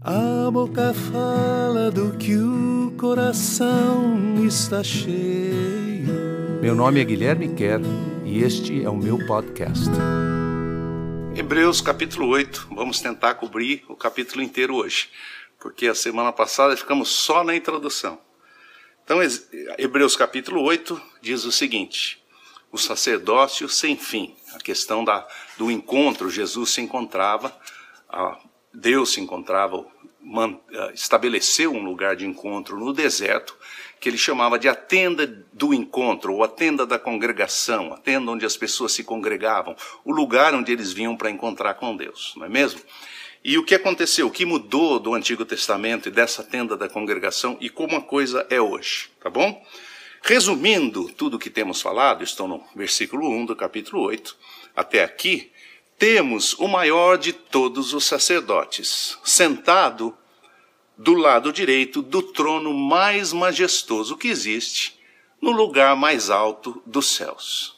A boca fala do que o coração está cheio. Meu nome é Guilherme Kerr e este é o meu podcast. Hebreus capítulo 8, vamos tentar cobrir o capítulo inteiro hoje, porque a semana passada ficamos só na introdução. Então, Hebreus capítulo 8 diz o seguinte: o sacerdócio sem fim, a questão da, do encontro, Jesus se encontrava, a, Deus se encontrava, man, estabeleceu um lugar de encontro no deserto, que ele chamava de a tenda do encontro, ou a tenda da congregação, a tenda onde as pessoas se congregavam, o lugar onde eles vinham para encontrar com Deus, não é mesmo? E o que aconteceu? O que mudou do Antigo Testamento e dessa tenda da congregação e como a coisa é hoje, tá bom? Resumindo tudo o que temos falado, estou no versículo 1 do capítulo 8, até aqui, temos o maior de todos os sacerdotes, sentado do lado direito do trono mais majestoso que existe, no lugar mais alto dos céus.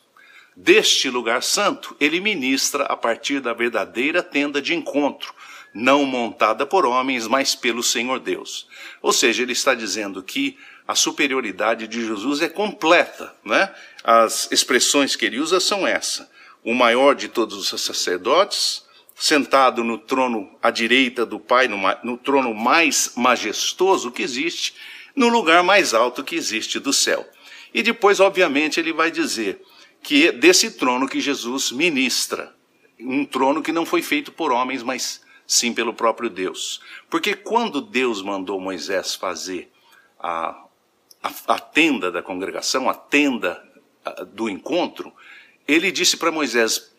Deste lugar santo, ele ministra a partir da verdadeira tenda de encontro, não montada por homens, mas pelo Senhor Deus. Ou seja, ele está dizendo que a superioridade de Jesus é completa, né? As expressões que ele usa são essa o maior de todos os sacerdotes, sentado no trono à direita do Pai, no, no, trono mais majestoso que existe, no lugar mais alto que existe do céu. E depois, obviamente, ele vai dizer que é desse trono que Jesus ministra, um trono que não foi feito por homens, mas sim pelo próprio Deus. Porque quando Deus mandou Moisés fazer a, a, a tenda da congregação, a tenda do encontro, ele disse para Moisés: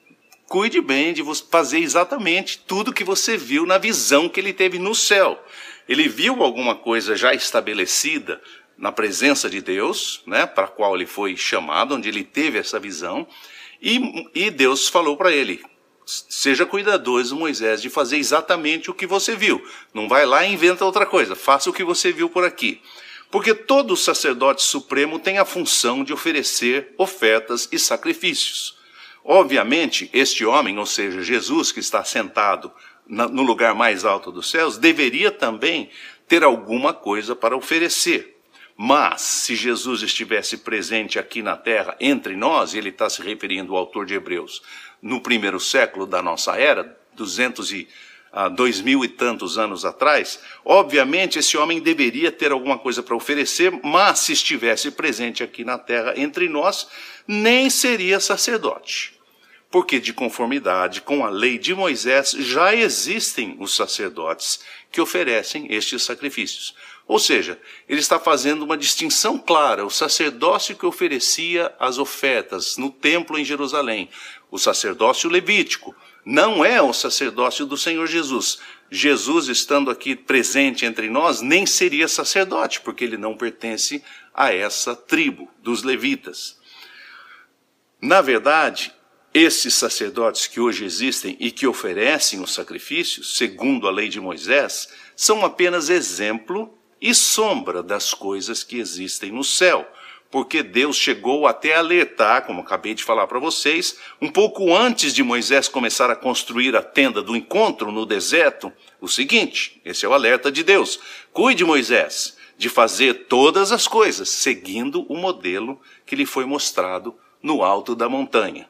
cuide bem de fazer exatamente tudo que você viu na visão que ele teve no céu. Ele viu alguma coisa já estabelecida na presença de Deus, né, para a qual ele foi chamado, onde ele teve essa visão, e, e Deus falou para ele: seja cuidadoso, Moisés, de fazer exatamente o que você viu. Não vai lá e inventa outra coisa, faça o que você viu por aqui. Porque todo sacerdote supremo tem a função de oferecer ofertas e sacrifícios. Obviamente, este homem, ou seja, Jesus que está sentado no lugar mais alto dos céus, deveria também ter alguma coisa para oferecer. Mas, se Jesus estivesse presente aqui na terra, entre nós, e ele está se referindo ao autor de Hebreus, no primeiro século da nossa era, 200 e há dois mil e tantos anos atrás, obviamente esse homem deveria ter alguma coisa para oferecer, mas se estivesse presente aqui na terra entre nós, nem seria sacerdote. Porque, de conformidade com a lei de Moisés, já existem os sacerdotes que oferecem estes sacrifícios. Ou seja, ele está fazendo uma distinção clara: o sacerdócio que oferecia as ofertas no templo em Jerusalém, o sacerdócio levítico, não é o sacerdócio do Senhor Jesus. Jesus, estando aqui presente entre nós, nem seria sacerdote, porque ele não pertence a essa tribo dos levitas. Na verdade, esses sacerdotes que hoje existem e que oferecem os sacrifícios, segundo a lei de Moisés, são apenas exemplo e sombra das coisas que existem no céu porque Deus chegou até alertar, como acabei de falar para vocês, um pouco antes de Moisés começar a construir a tenda do encontro no deserto, o seguinte: esse é o alerta de Deus. Cuide, Moisés, de fazer todas as coisas seguindo o modelo que lhe foi mostrado no alto da montanha.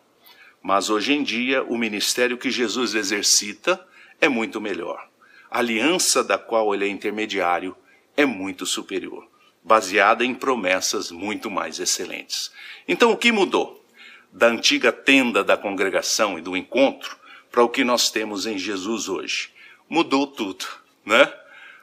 Mas hoje em dia, o ministério que Jesus exercita é muito melhor. A aliança da qual ele é intermediário é muito superior baseada em promessas muito mais excelentes. Então, o que mudou? Da antiga tenda da congregação e do encontro para o que nós temos em Jesus hoje. Mudou tudo, né?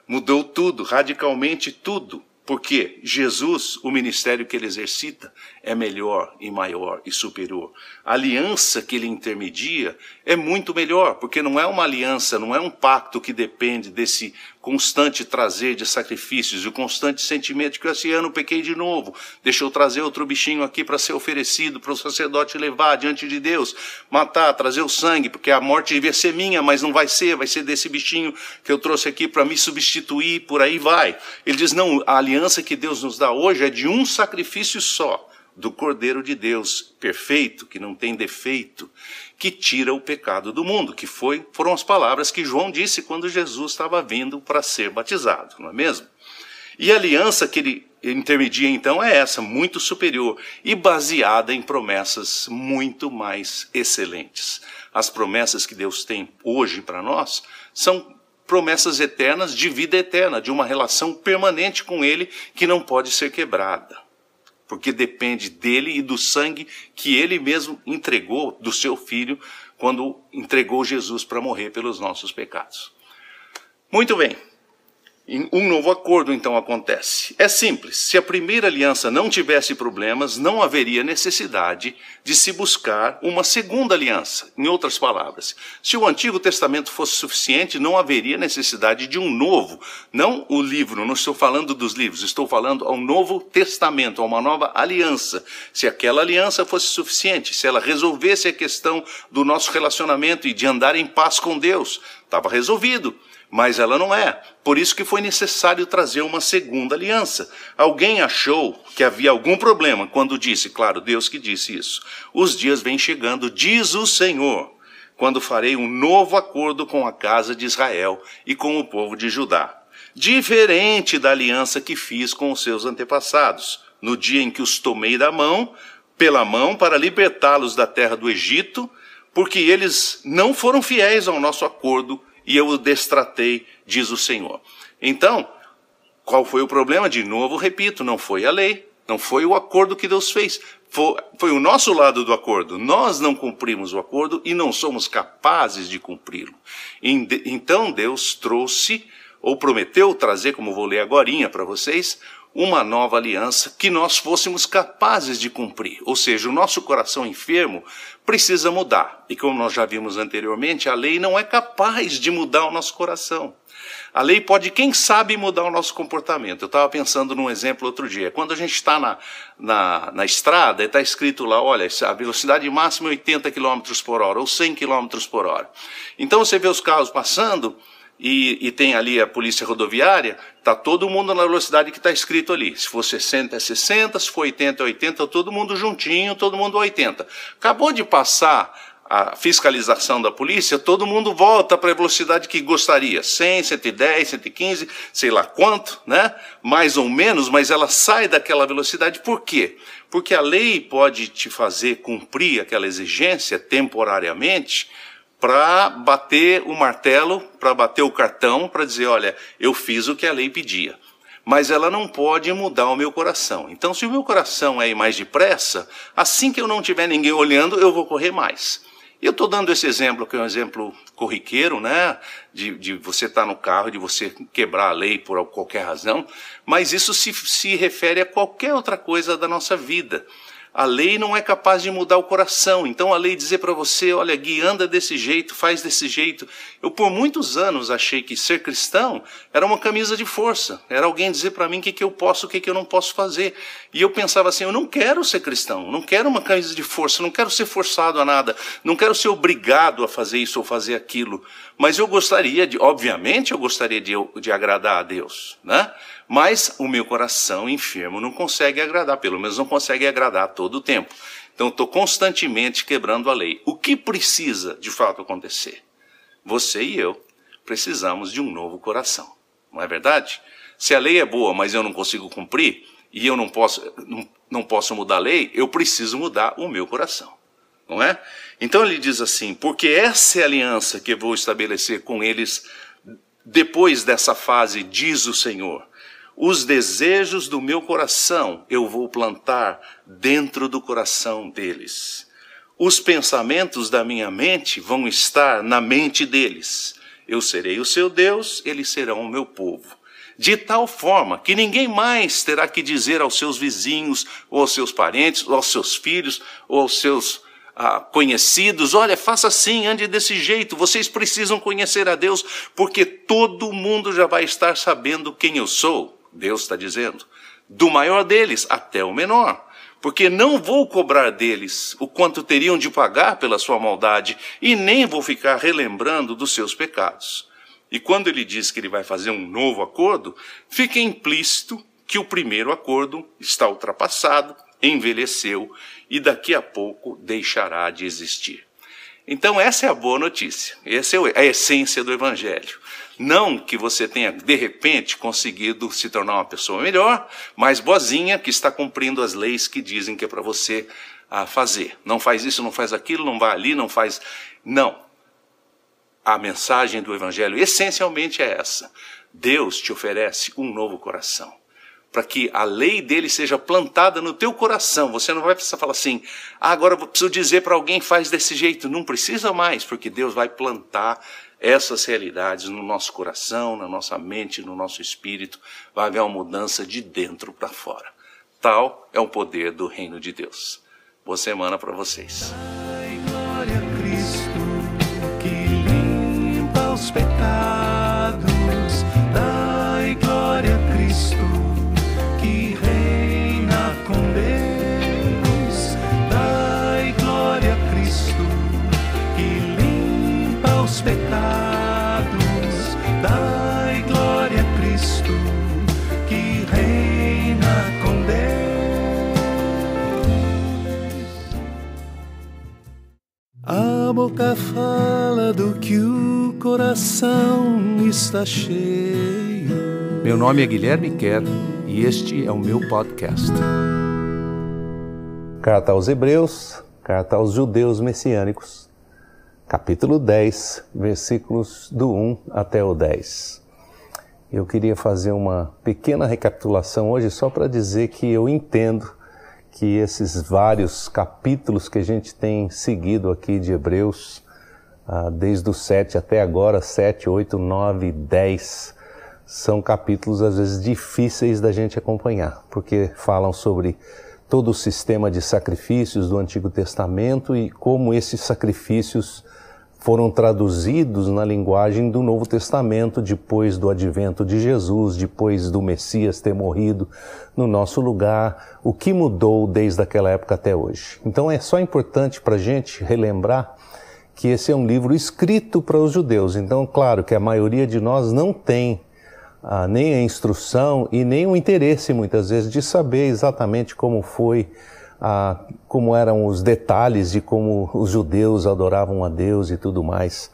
Mudou tudo, radicalmente tudo. Porque Jesus, o ministério que ele exercita, é melhor e maior e superior. A aliança que ele intermedia é muito melhor, porque não é uma aliança, não é um pacto que depende desse constante trazer de sacrifícios, o constante sentimento de que esse ano pequei de novo, deixa eu trazer outro bichinho aqui para ser oferecido para o sacerdote levar diante de Deus, matar, trazer o sangue, porque a morte devia ser minha, mas não vai ser, vai ser desse bichinho que eu trouxe aqui para me substituir, por aí vai. Ele diz: não, a aliança que Deus nos dá hoje é de um sacrifício só do Cordeiro de Deus, perfeito, que não tem defeito, que tira o pecado do mundo, que foi, foram as palavras que João disse quando Jesus estava vindo para ser batizado, não é mesmo? E a aliança que ele intermedia então é essa, muito superior e baseada em promessas muito mais excelentes. As promessas que Deus tem hoje para nós são promessas eternas de vida eterna, de uma relação permanente com Ele que não pode ser quebrada porque depende dele e do sangue que ele mesmo entregou do seu filho quando entregou Jesus para morrer pelos nossos pecados. Muito bem. Um novo acordo então acontece. É simples: se a primeira aliança não tivesse problemas, não haveria necessidade de se buscar uma segunda aliança. Em outras palavras, se o Antigo Testamento fosse suficiente, não haveria necessidade de um novo. Não o livro, não estou falando dos livros, estou falando ao Novo Testamento, a uma nova aliança. Se aquela aliança fosse suficiente, se ela resolvesse a questão do nosso relacionamento e de andar em paz com Deus, estava resolvido mas ela não é. Por isso que foi necessário trazer uma segunda aliança. Alguém achou que havia algum problema quando disse, claro, Deus que disse isso. Os dias vêm chegando, diz o Senhor, quando farei um novo acordo com a casa de Israel e com o povo de Judá, diferente da aliança que fiz com os seus antepassados, no dia em que os tomei da mão, pela mão para libertá-los da terra do Egito, porque eles não foram fiéis ao nosso acordo e eu o destratei, diz o Senhor. Então, qual foi o problema? De novo, repito, não foi a lei, não foi o acordo que Deus fez, foi, foi o nosso lado do acordo. Nós não cumprimos o acordo e não somos capazes de cumpri-lo. Então Deus trouxe, ou prometeu trazer, como vou ler agora para vocês, uma nova aliança que nós fôssemos capazes de cumprir. Ou seja, o nosso coração enfermo precisa mudar. E como nós já vimos anteriormente, a lei não é capaz de mudar o nosso coração. A lei pode, quem sabe, mudar o nosso comportamento. Eu estava pensando num exemplo outro dia. Quando a gente está na, na, na estrada, está escrito lá, olha, a velocidade máxima é 80 km por hora ou 100 km por hora. Então você vê os carros passando, e, e, tem ali a polícia rodoviária, está todo mundo na velocidade que está escrito ali. Se for 60 é 60, se for 80 é 80, todo mundo juntinho, todo mundo 80. Acabou de passar a fiscalização da polícia, todo mundo volta para a velocidade que gostaria, 100, 110, 115, sei lá quanto, né? Mais ou menos, mas ela sai daquela velocidade. Por quê? Porque a lei pode te fazer cumprir aquela exigência temporariamente, para bater o martelo, para bater o cartão, para dizer: olha, eu fiz o que a lei pedia. Mas ela não pode mudar o meu coração. Então, se o meu coração é ir mais depressa, assim que eu não tiver ninguém olhando, eu vou correr mais. Eu estou dando esse exemplo, que é um exemplo corriqueiro, né? De, de você estar tá no carro, de você quebrar a lei por qualquer razão, mas isso se, se refere a qualquer outra coisa da nossa vida. A lei não é capaz de mudar o coração. Então a lei dizer para você, olha, Gui, anda desse jeito, faz desse jeito. Eu por muitos anos achei que ser cristão era uma camisa de força. Era alguém dizer para mim o que, que eu posso, o que, que eu não posso fazer. E eu pensava assim, eu não quero ser cristão, não quero uma camisa de força, não quero ser forçado a nada, não quero ser obrigado a fazer isso ou fazer aquilo. Mas eu gostaria de, obviamente eu gostaria de, de agradar a Deus, né? Mas o meu coração enfermo não consegue agradar, pelo menos não consegue agradar todo o tempo. Então estou constantemente quebrando a lei. O que precisa de fato acontecer? Você e eu precisamos de um novo coração. Não é verdade? Se a lei é boa, mas eu não consigo cumprir, e eu não posso, não, não posso mudar a lei, eu preciso mudar o meu coração. Não é? Então ele diz assim: porque essa é a aliança que eu vou estabelecer com eles depois dessa fase, diz o Senhor. Os desejos do meu coração eu vou plantar dentro do coração deles. Os pensamentos da minha mente vão estar na mente deles. Eu serei o seu Deus, eles serão o meu povo. De tal forma que ninguém mais terá que dizer aos seus vizinhos, ou aos seus parentes, ou aos seus filhos, ou aos seus ah, conhecidos: olha, faça assim, ande desse jeito. Vocês precisam conhecer a Deus, porque todo mundo já vai estar sabendo quem eu sou. Deus está dizendo, do maior deles até o menor. Porque não vou cobrar deles o quanto teriam de pagar pela sua maldade, e nem vou ficar relembrando dos seus pecados. E quando ele diz que ele vai fazer um novo acordo, fica implícito que o primeiro acordo está ultrapassado, envelheceu e daqui a pouco deixará de existir. Então, essa é a boa notícia, essa é a essência do Evangelho. Não que você tenha, de repente, conseguido se tornar uma pessoa melhor, mais boazinha, que está cumprindo as leis que dizem que é para você ah, fazer. Não faz isso, não faz aquilo, não vai ali, não faz. Não. A mensagem do Evangelho essencialmente é essa: Deus te oferece um novo coração para que a lei dele seja plantada no teu coração. Você não vai precisar falar assim, ah, agora eu preciso dizer para alguém faz desse jeito. Não precisa mais, porque Deus vai plantar essas realidades no nosso coração, na nossa mente, no nosso espírito. Vai haver uma mudança de dentro para fora. Tal é o poder do reino de Deus. Boa semana para vocês. A boca fala do que o coração está cheio. Meu nome é Guilherme Kerr e este é o meu podcast. Carta aos Hebreus, carta aos judeus messiânicos, capítulo 10, versículos do 1 até o 10. Eu queria fazer uma pequena recapitulação hoje só para dizer que eu entendo que esses vários capítulos que a gente tem seguido aqui de Hebreus, ah, desde o 7 até agora, 7, 8, 9, 10, são capítulos às vezes difíceis da gente acompanhar, porque falam sobre todo o sistema de sacrifícios do Antigo Testamento e como esses sacrifícios foram traduzidos na linguagem do Novo Testamento depois do advento de Jesus, depois do Messias ter morrido no nosso lugar, o que mudou desde aquela época até hoje. Então é só importante para a gente relembrar que esse é um livro escrito para os judeus. Então, claro que a maioria de nós não tem ah, nem a instrução e nem o interesse, muitas vezes, de saber exatamente como foi ah, como eram os detalhes de como os judeus adoravam a Deus e tudo mais.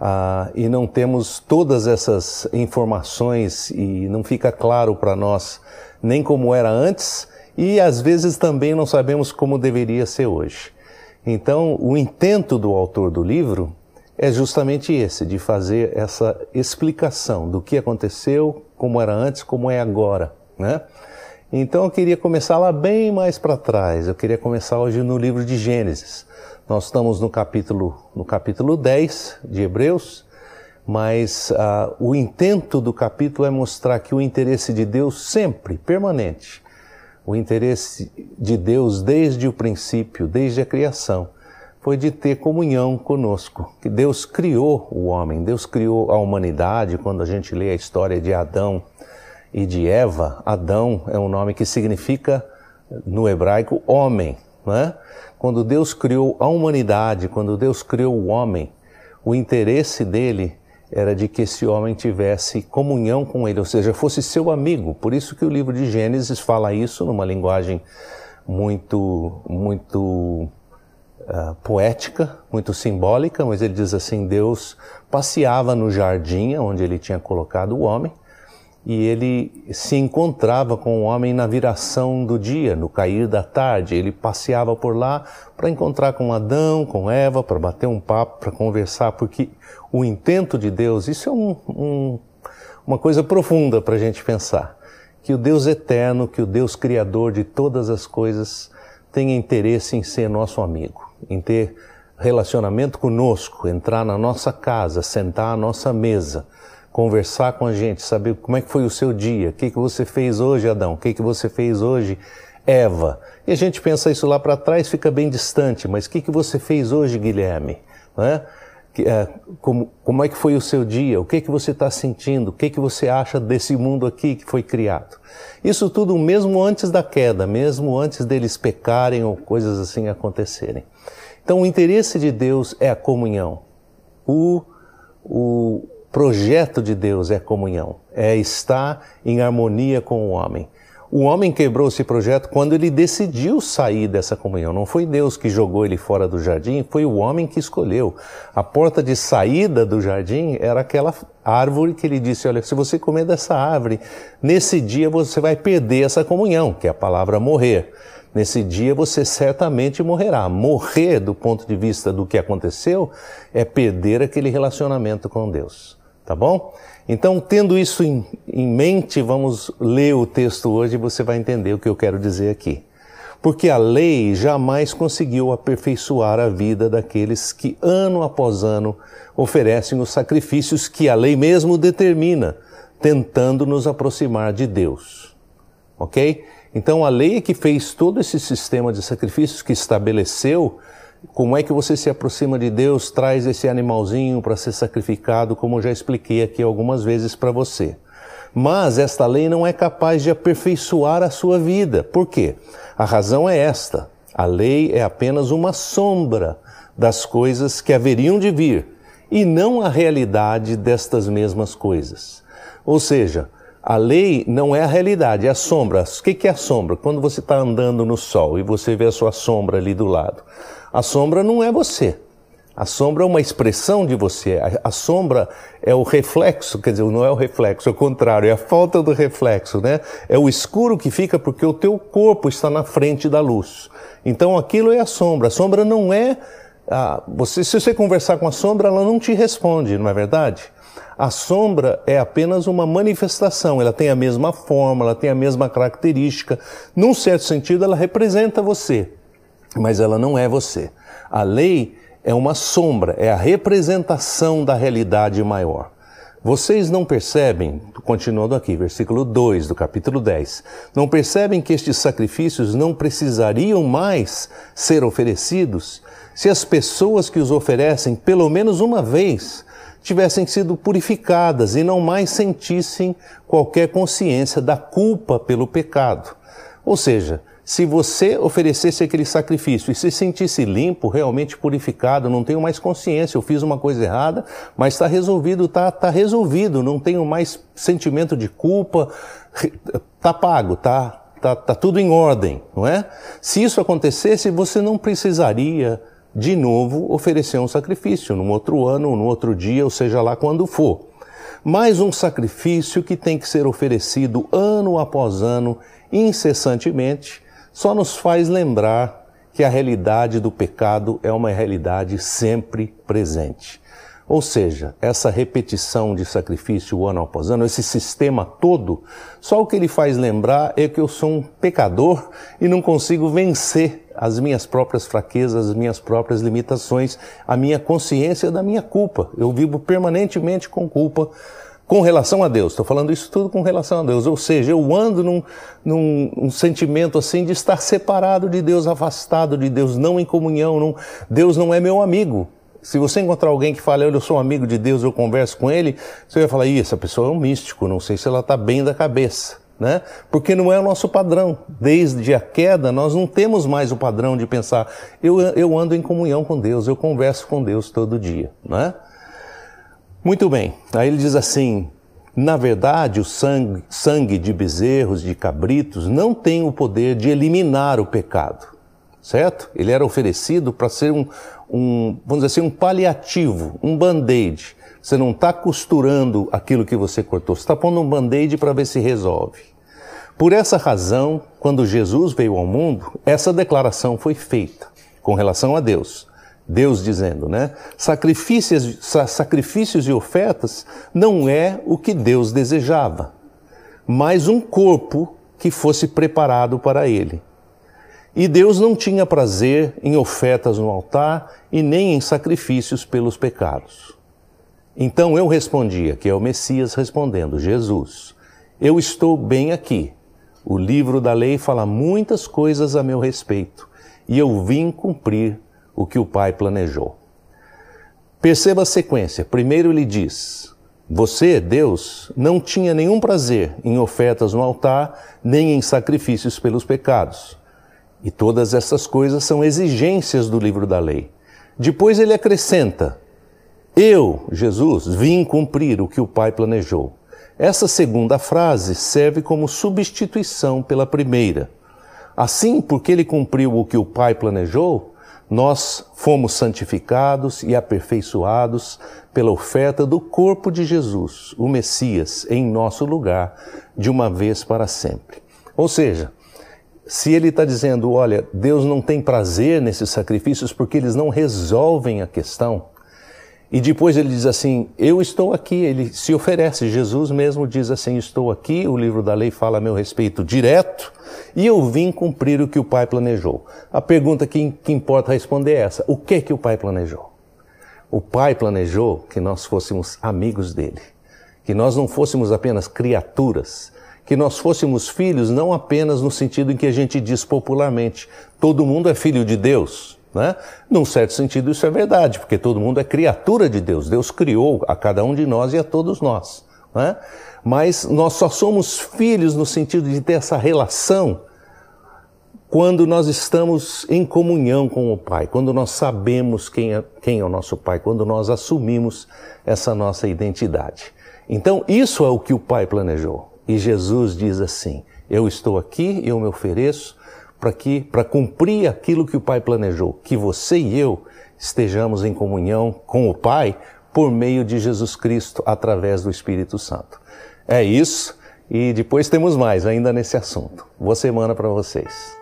Ah, e não temos todas essas informações e não fica claro para nós nem como era antes e às vezes também não sabemos como deveria ser hoje. Então, o intento do autor do livro é justamente esse, de fazer essa explicação do que aconteceu, como era antes, como é agora, né? Então eu queria começar lá bem mais para trás. Eu queria começar hoje no livro de Gênesis. Nós estamos no capítulo, no capítulo 10 de Hebreus, mas uh, o intento do capítulo é mostrar que o interesse de Deus sempre, permanente, o interesse de Deus desde o princípio, desde a criação, foi de ter comunhão conosco. Que Deus criou o homem, Deus criou a humanidade. Quando a gente lê a história de Adão, e de Eva, Adão é um nome que significa no hebraico homem. Né? Quando Deus criou a humanidade, quando Deus criou o homem, o interesse dele era de que esse homem tivesse comunhão com ele, ou seja, fosse seu amigo. Por isso que o livro de Gênesis fala isso numa linguagem muito, muito uh, poética, muito simbólica, mas ele diz assim: Deus passeava no jardim onde ele tinha colocado o homem e ele se encontrava com o homem na viração do dia, no cair da tarde. Ele passeava por lá para encontrar com Adão, com Eva, para bater um papo, para conversar, porque o intento de Deus, isso é um, um, uma coisa profunda para a gente pensar. Que o Deus eterno, que o Deus criador de todas as coisas, tenha interesse em ser nosso amigo, em ter relacionamento conosco, entrar na nossa casa, sentar à nossa mesa conversar com a gente, saber como é que foi o seu dia, o que, que você fez hoje, Adão, o que, que você fez hoje, Eva. E a gente pensa isso lá para trás, fica bem distante, mas o que, que você fez hoje, Guilherme? É? É, como, como é que foi o seu dia? O que, que você está sentindo? O que, que você acha desse mundo aqui que foi criado? Isso tudo mesmo antes da queda, mesmo antes deles pecarem ou coisas assim acontecerem. Então, o interesse de Deus é a comunhão. O, o, projeto de Deus é comunhão, é estar em harmonia com o homem. O homem quebrou esse projeto quando ele decidiu sair dessa comunhão. Não foi Deus que jogou ele fora do jardim, foi o homem que escolheu. A porta de saída do jardim era aquela árvore que ele disse: Olha, se você comer dessa árvore, nesse dia você vai perder essa comunhão, que é a palavra morrer. Nesse dia você certamente morrerá. Morrer, do ponto de vista do que aconteceu, é perder aquele relacionamento com Deus. Tá bom? Então, tendo isso em, em mente, vamos ler o texto hoje e você vai entender o que eu quero dizer aqui. Porque a lei jamais conseguiu aperfeiçoar a vida daqueles que, ano após ano, oferecem os sacrifícios que a lei mesmo determina, tentando nos aproximar de Deus. Ok? Então, a lei é que fez todo esse sistema de sacrifícios que estabeleceu como é que você se aproxima de Deus, traz esse animalzinho para ser sacrificado, como eu já expliquei aqui algumas vezes para você. Mas esta lei não é capaz de aperfeiçoar a sua vida. Por quê? A razão é esta: a lei é apenas uma sombra das coisas que haveriam de vir e não a realidade destas mesmas coisas. Ou seja, a lei não é a realidade, é a sombra. O que é a sombra? Quando você está andando no sol e você vê a sua sombra ali do lado. A sombra não é você. A sombra é uma expressão de você. A, a, sombra é o reflexo, quer dizer, não é o reflexo, é o contrário, é a falta do reflexo, né? É o escuro que fica porque o teu corpo está na frente da luz. Então aquilo é a sombra. A sombra não é. Ah, você, se você conversar com a sombra, ela não te responde, não é verdade? A sombra é apenas uma manifestação, ela tem a mesma forma, ela tem a mesma característica. Num certo sentido, ela representa você mas ela não é você. A lei é uma sombra, é a representação da realidade maior. Vocês não percebem, continuando aqui, versículo 2 do capítulo 10, não percebem que estes sacrifícios não precisariam mais ser oferecidos se as pessoas que os oferecem pelo menos uma vez tivessem sido purificadas e não mais sentissem qualquer consciência da culpa pelo pecado. Ou seja, se você oferecesse aquele sacrifício e se sentisse limpo, realmente purificado, não tenho mais consciência, eu fiz uma coisa errada, mas está resolvido, está tá resolvido, não tenho mais sentimento de culpa, está pago, está tá, tá tudo em ordem, não é? Se isso acontecesse, você não precisaria de novo oferecer um sacrifício, num outro ano, num outro dia, ou seja lá quando for. Mais um sacrifício que tem que ser oferecido ano após ano, incessantemente, só nos faz lembrar que a realidade do pecado é uma realidade sempre presente. Ou seja, essa repetição de sacrifício ano após ano, esse sistema todo, só o que ele faz lembrar é que eu sou um pecador e não consigo vencer as minhas próprias fraquezas, as minhas próprias limitações, a minha consciência da minha culpa. Eu vivo permanentemente com culpa com relação a Deus. Estou falando isso tudo com relação a Deus. Ou seja, eu ando num, num um sentimento assim de estar separado de Deus, afastado de Deus, não em comunhão. Não, Deus não é meu amigo. Se você encontrar alguém que fala, eu sou amigo de Deus, eu converso com ele, você vai falar, Ih, essa pessoa é um místico, não sei se ela está bem da cabeça. Né? Porque não é o nosso padrão. Desde a queda, nós não temos mais o padrão de pensar, eu, eu ando em comunhão com Deus, eu converso com Deus todo dia. Né? Muito bem, aí ele diz assim: na verdade, o sangue, sangue de bezerros, de cabritos, não tem o poder de eliminar o pecado, certo? Ele era oferecido para ser um, um, vamos dizer assim, um paliativo, um band-aid. Você não está costurando aquilo que você cortou, você está pondo um band-aid para ver se resolve. Por essa razão, quando Jesus veio ao mundo, essa declaração foi feita com relação a Deus. Deus dizendo, né? Sacrifícios, sacrifícios e ofertas não é o que Deus desejava, mas um corpo que fosse preparado para ele. E Deus não tinha prazer em ofertas no altar e nem em sacrifícios pelos pecados. Então eu respondia, que é o Messias respondendo, Jesus, eu estou bem aqui. O livro da lei fala muitas coisas a meu respeito e eu vim cumprir o que o pai planejou. Perceba a sequência. Primeiro ele diz: Você, Deus, não tinha nenhum prazer em ofertas no altar, nem em sacrifícios pelos pecados. E todas essas coisas são exigências do livro da lei. Depois ele acrescenta: Eu, Jesus, vim cumprir o que o Pai planejou. Essa segunda frase serve como substituição pela primeira. Assim, porque ele cumpriu o que o Pai planejou, nós fomos santificados e aperfeiçoados pela oferta do corpo de Jesus, o Messias, em nosso lugar, de uma vez para sempre. Ou seja, se ele está dizendo, olha, Deus não tem prazer nesses sacrifícios porque eles não resolvem a questão, e depois ele diz assim: Eu estou aqui. Ele se oferece. Jesus mesmo diz assim: Estou aqui. O livro da lei fala a meu respeito direto e eu vim cumprir o que o Pai planejou. A pergunta que, que importa responder é essa: O que que o Pai planejou? O Pai planejou que nós fôssemos amigos dele, que nós não fôssemos apenas criaturas, que nós fôssemos filhos não apenas no sentido em que a gente diz popularmente: todo mundo é filho de Deus. Né? Num certo sentido, isso é verdade, porque todo mundo é criatura de Deus. Deus criou a cada um de nós e a todos nós. Né? Mas nós só somos filhos no sentido de ter essa relação quando nós estamos em comunhão com o Pai, quando nós sabemos quem é, quem é o nosso Pai, quando nós assumimos essa nossa identidade. Então, isso é o que o Pai planejou. E Jesus diz assim: Eu estou aqui, eu me ofereço para que para cumprir aquilo que o Pai planejou, que você e eu estejamos em comunhão com o Pai por meio de Jesus Cristo através do Espírito Santo. É isso e depois temos mais ainda nesse assunto. Boa semana para vocês.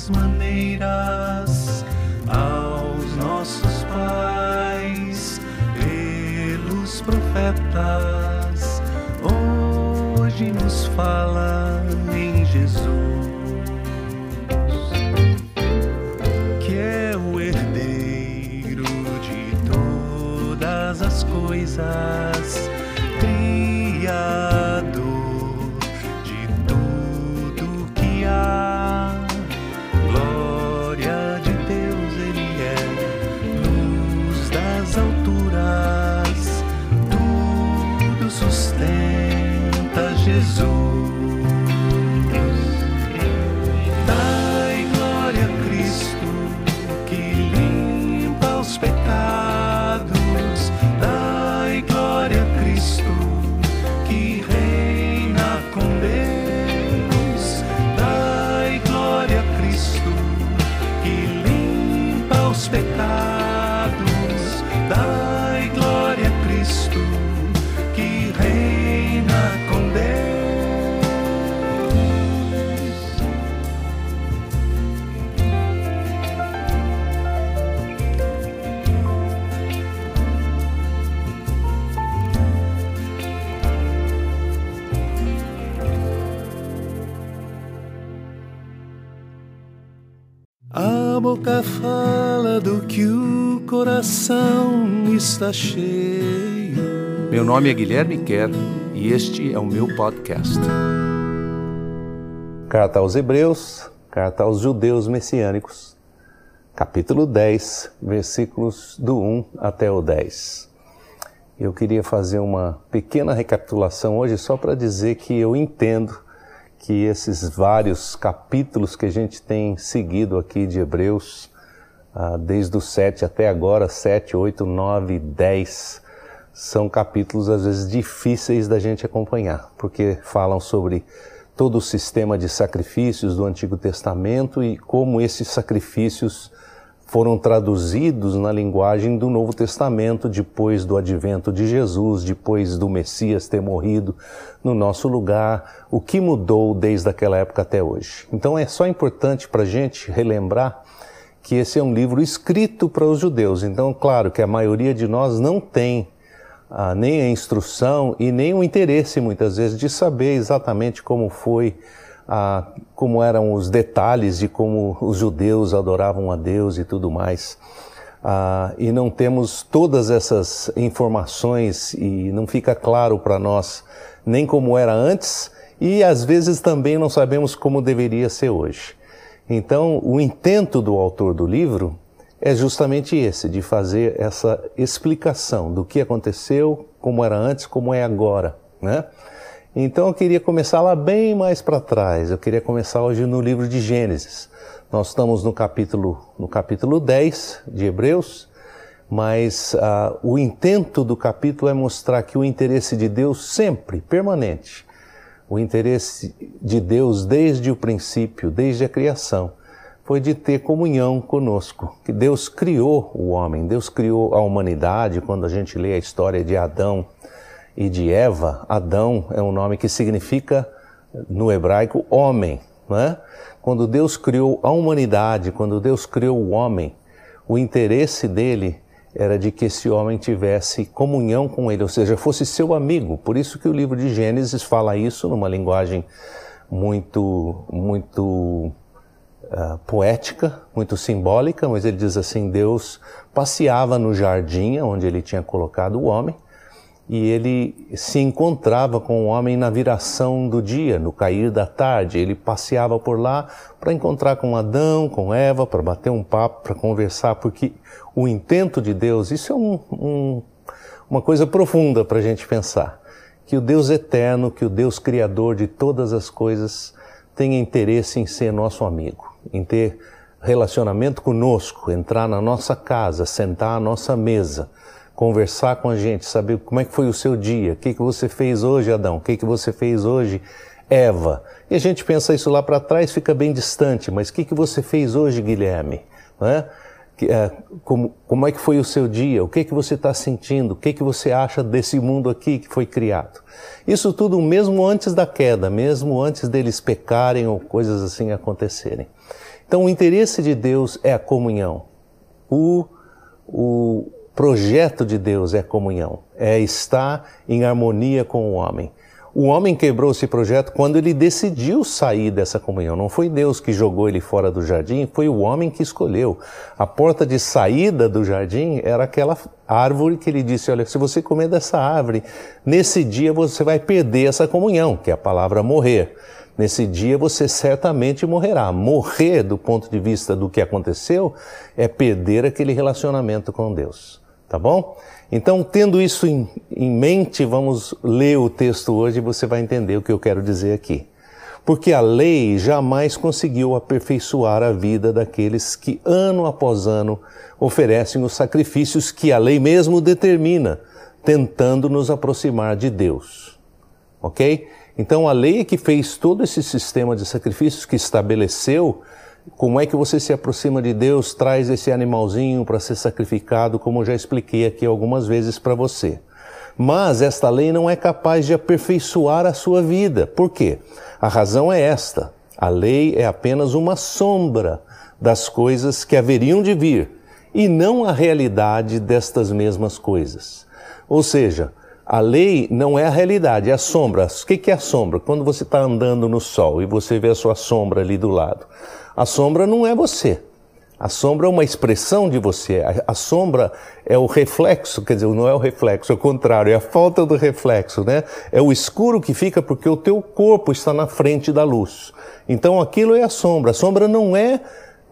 Muitas maneiras aos nossos pais pelos profetas. Hoje nos fala em Jesus, que é o herdeiro de todas as coisas, boca fala do que o coração está cheio. Meu nome é Guilherme Kerr e este é o meu podcast. Carta aos Hebreus, carta aos judeus messiânicos, capítulo 10, versículos do 1 até o 10. Eu queria fazer uma pequena recapitulação hoje só para dizer que eu entendo que esses vários capítulos que a gente tem seguido aqui de Hebreus, ah, desde o 7 até agora, 7, 8, 9, 10, são capítulos às vezes difíceis da gente acompanhar, porque falam sobre todo o sistema de sacrifícios do Antigo Testamento e como esses sacrifícios foram traduzidos na linguagem do Novo Testamento depois do advento de Jesus, depois do Messias ter morrido no nosso lugar, o que mudou desde aquela época até hoje. Então é só importante para a gente relembrar que esse é um livro escrito para os judeus. Então, claro que a maioria de nós não tem ah, nem a instrução e nem o interesse, muitas vezes, de saber exatamente como foi ah, como eram os detalhes de como os judeus adoravam a Deus e tudo mais. Ah, e não temos todas essas informações e não fica claro para nós nem como era antes e às vezes também não sabemos como deveria ser hoje. Então, o intento do autor do livro é justamente esse, de fazer essa explicação do que aconteceu, como era antes, como é agora, né? Então eu queria começar lá bem mais para trás. Eu queria começar hoje no livro de Gênesis. Nós estamos no capítulo, no capítulo 10 de Hebreus, mas uh, o intento do capítulo é mostrar que o interesse de Deus sempre, permanente, o interesse de Deus desde o princípio, desde a criação, foi de ter comunhão conosco. Que Deus criou o homem, Deus criou a humanidade. Quando a gente lê a história de Adão e de Eva, Adão é um nome que significa no hebraico homem, não é? Quando Deus criou a humanidade, quando Deus criou o homem, o interesse dele era de que esse homem tivesse comunhão com ele, ou seja, fosse seu amigo. Por isso que o livro de Gênesis fala isso numa linguagem muito muito uh, poética, muito simbólica, mas ele diz assim: Deus passeava no jardim onde ele tinha colocado o homem e ele se encontrava com o homem na viração do dia, no cair da tarde. Ele passeava por lá para encontrar com Adão, com Eva, para bater um papo, para conversar, porque o intento de Deus, isso é um, um, uma coisa profunda para a gente pensar. Que o Deus eterno, que o Deus criador de todas as coisas, tenha interesse em ser nosso amigo em ter relacionamento conosco, entrar na nossa casa, sentar à nossa mesa, conversar com a gente, saber como é que foi o seu dia, o que, que você fez hoje, Adão, o que, que você fez hoje, Eva. E a gente pensa isso lá para trás, fica bem distante, mas o que, que você fez hoje, Guilherme? Não é? É, como, como é que foi o seu dia, o que, que você está sentindo, o que, que você acha desse mundo aqui que foi criado. Isso tudo mesmo antes da queda, mesmo antes deles pecarem ou coisas assim acontecerem. Então, o interesse de Deus é a comunhão. O, o projeto de Deus é comunhão, é estar em harmonia com o homem. O homem quebrou esse projeto quando ele decidiu sair dessa comunhão. Não foi Deus que jogou ele fora do jardim, foi o homem que escolheu. A porta de saída do jardim era aquela árvore que ele disse: Olha, se você comer dessa árvore, nesse dia você vai perder essa comunhão, que é a palavra morrer. Nesse dia você certamente morrerá. Morrer, do ponto de vista do que aconteceu, é perder aquele relacionamento com Deus. Tá bom? Então, tendo isso em, em mente, vamos ler o texto hoje e você vai entender o que eu quero dizer aqui. Porque a lei jamais conseguiu aperfeiçoar a vida daqueles que, ano após ano, oferecem os sacrifícios que a lei mesmo determina, tentando nos aproximar de Deus. Ok? Então, a lei que fez todo esse sistema de sacrifícios que estabeleceu como é que você se aproxima de Deus, traz esse animalzinho para ser sacrificado, como eu já expliquei aqui algumas vezes para você. Mas esta lei não é capaz de aperfeiçoar a sua vida. Por quê? A razão é esta: a lei é apenas uma sombra das coisas que haveriam de vir e não a realidade destas mesmas coisas. Ou seja, a lei não é a realidade, é a sombra. O que é a sombra? Quando você está andando no sol e você vê a sua sombra ali do lado. A sombra não é você. A sombra é uma expressão de você. A, a, sombra é o reflexo, quer dizer, não é o reflexo, é o contrário, é a falta do reflexo, né? É o escuro que fica porque o teu corpo está na frente da luz. Então aquilo é a sombra. A sombra não é.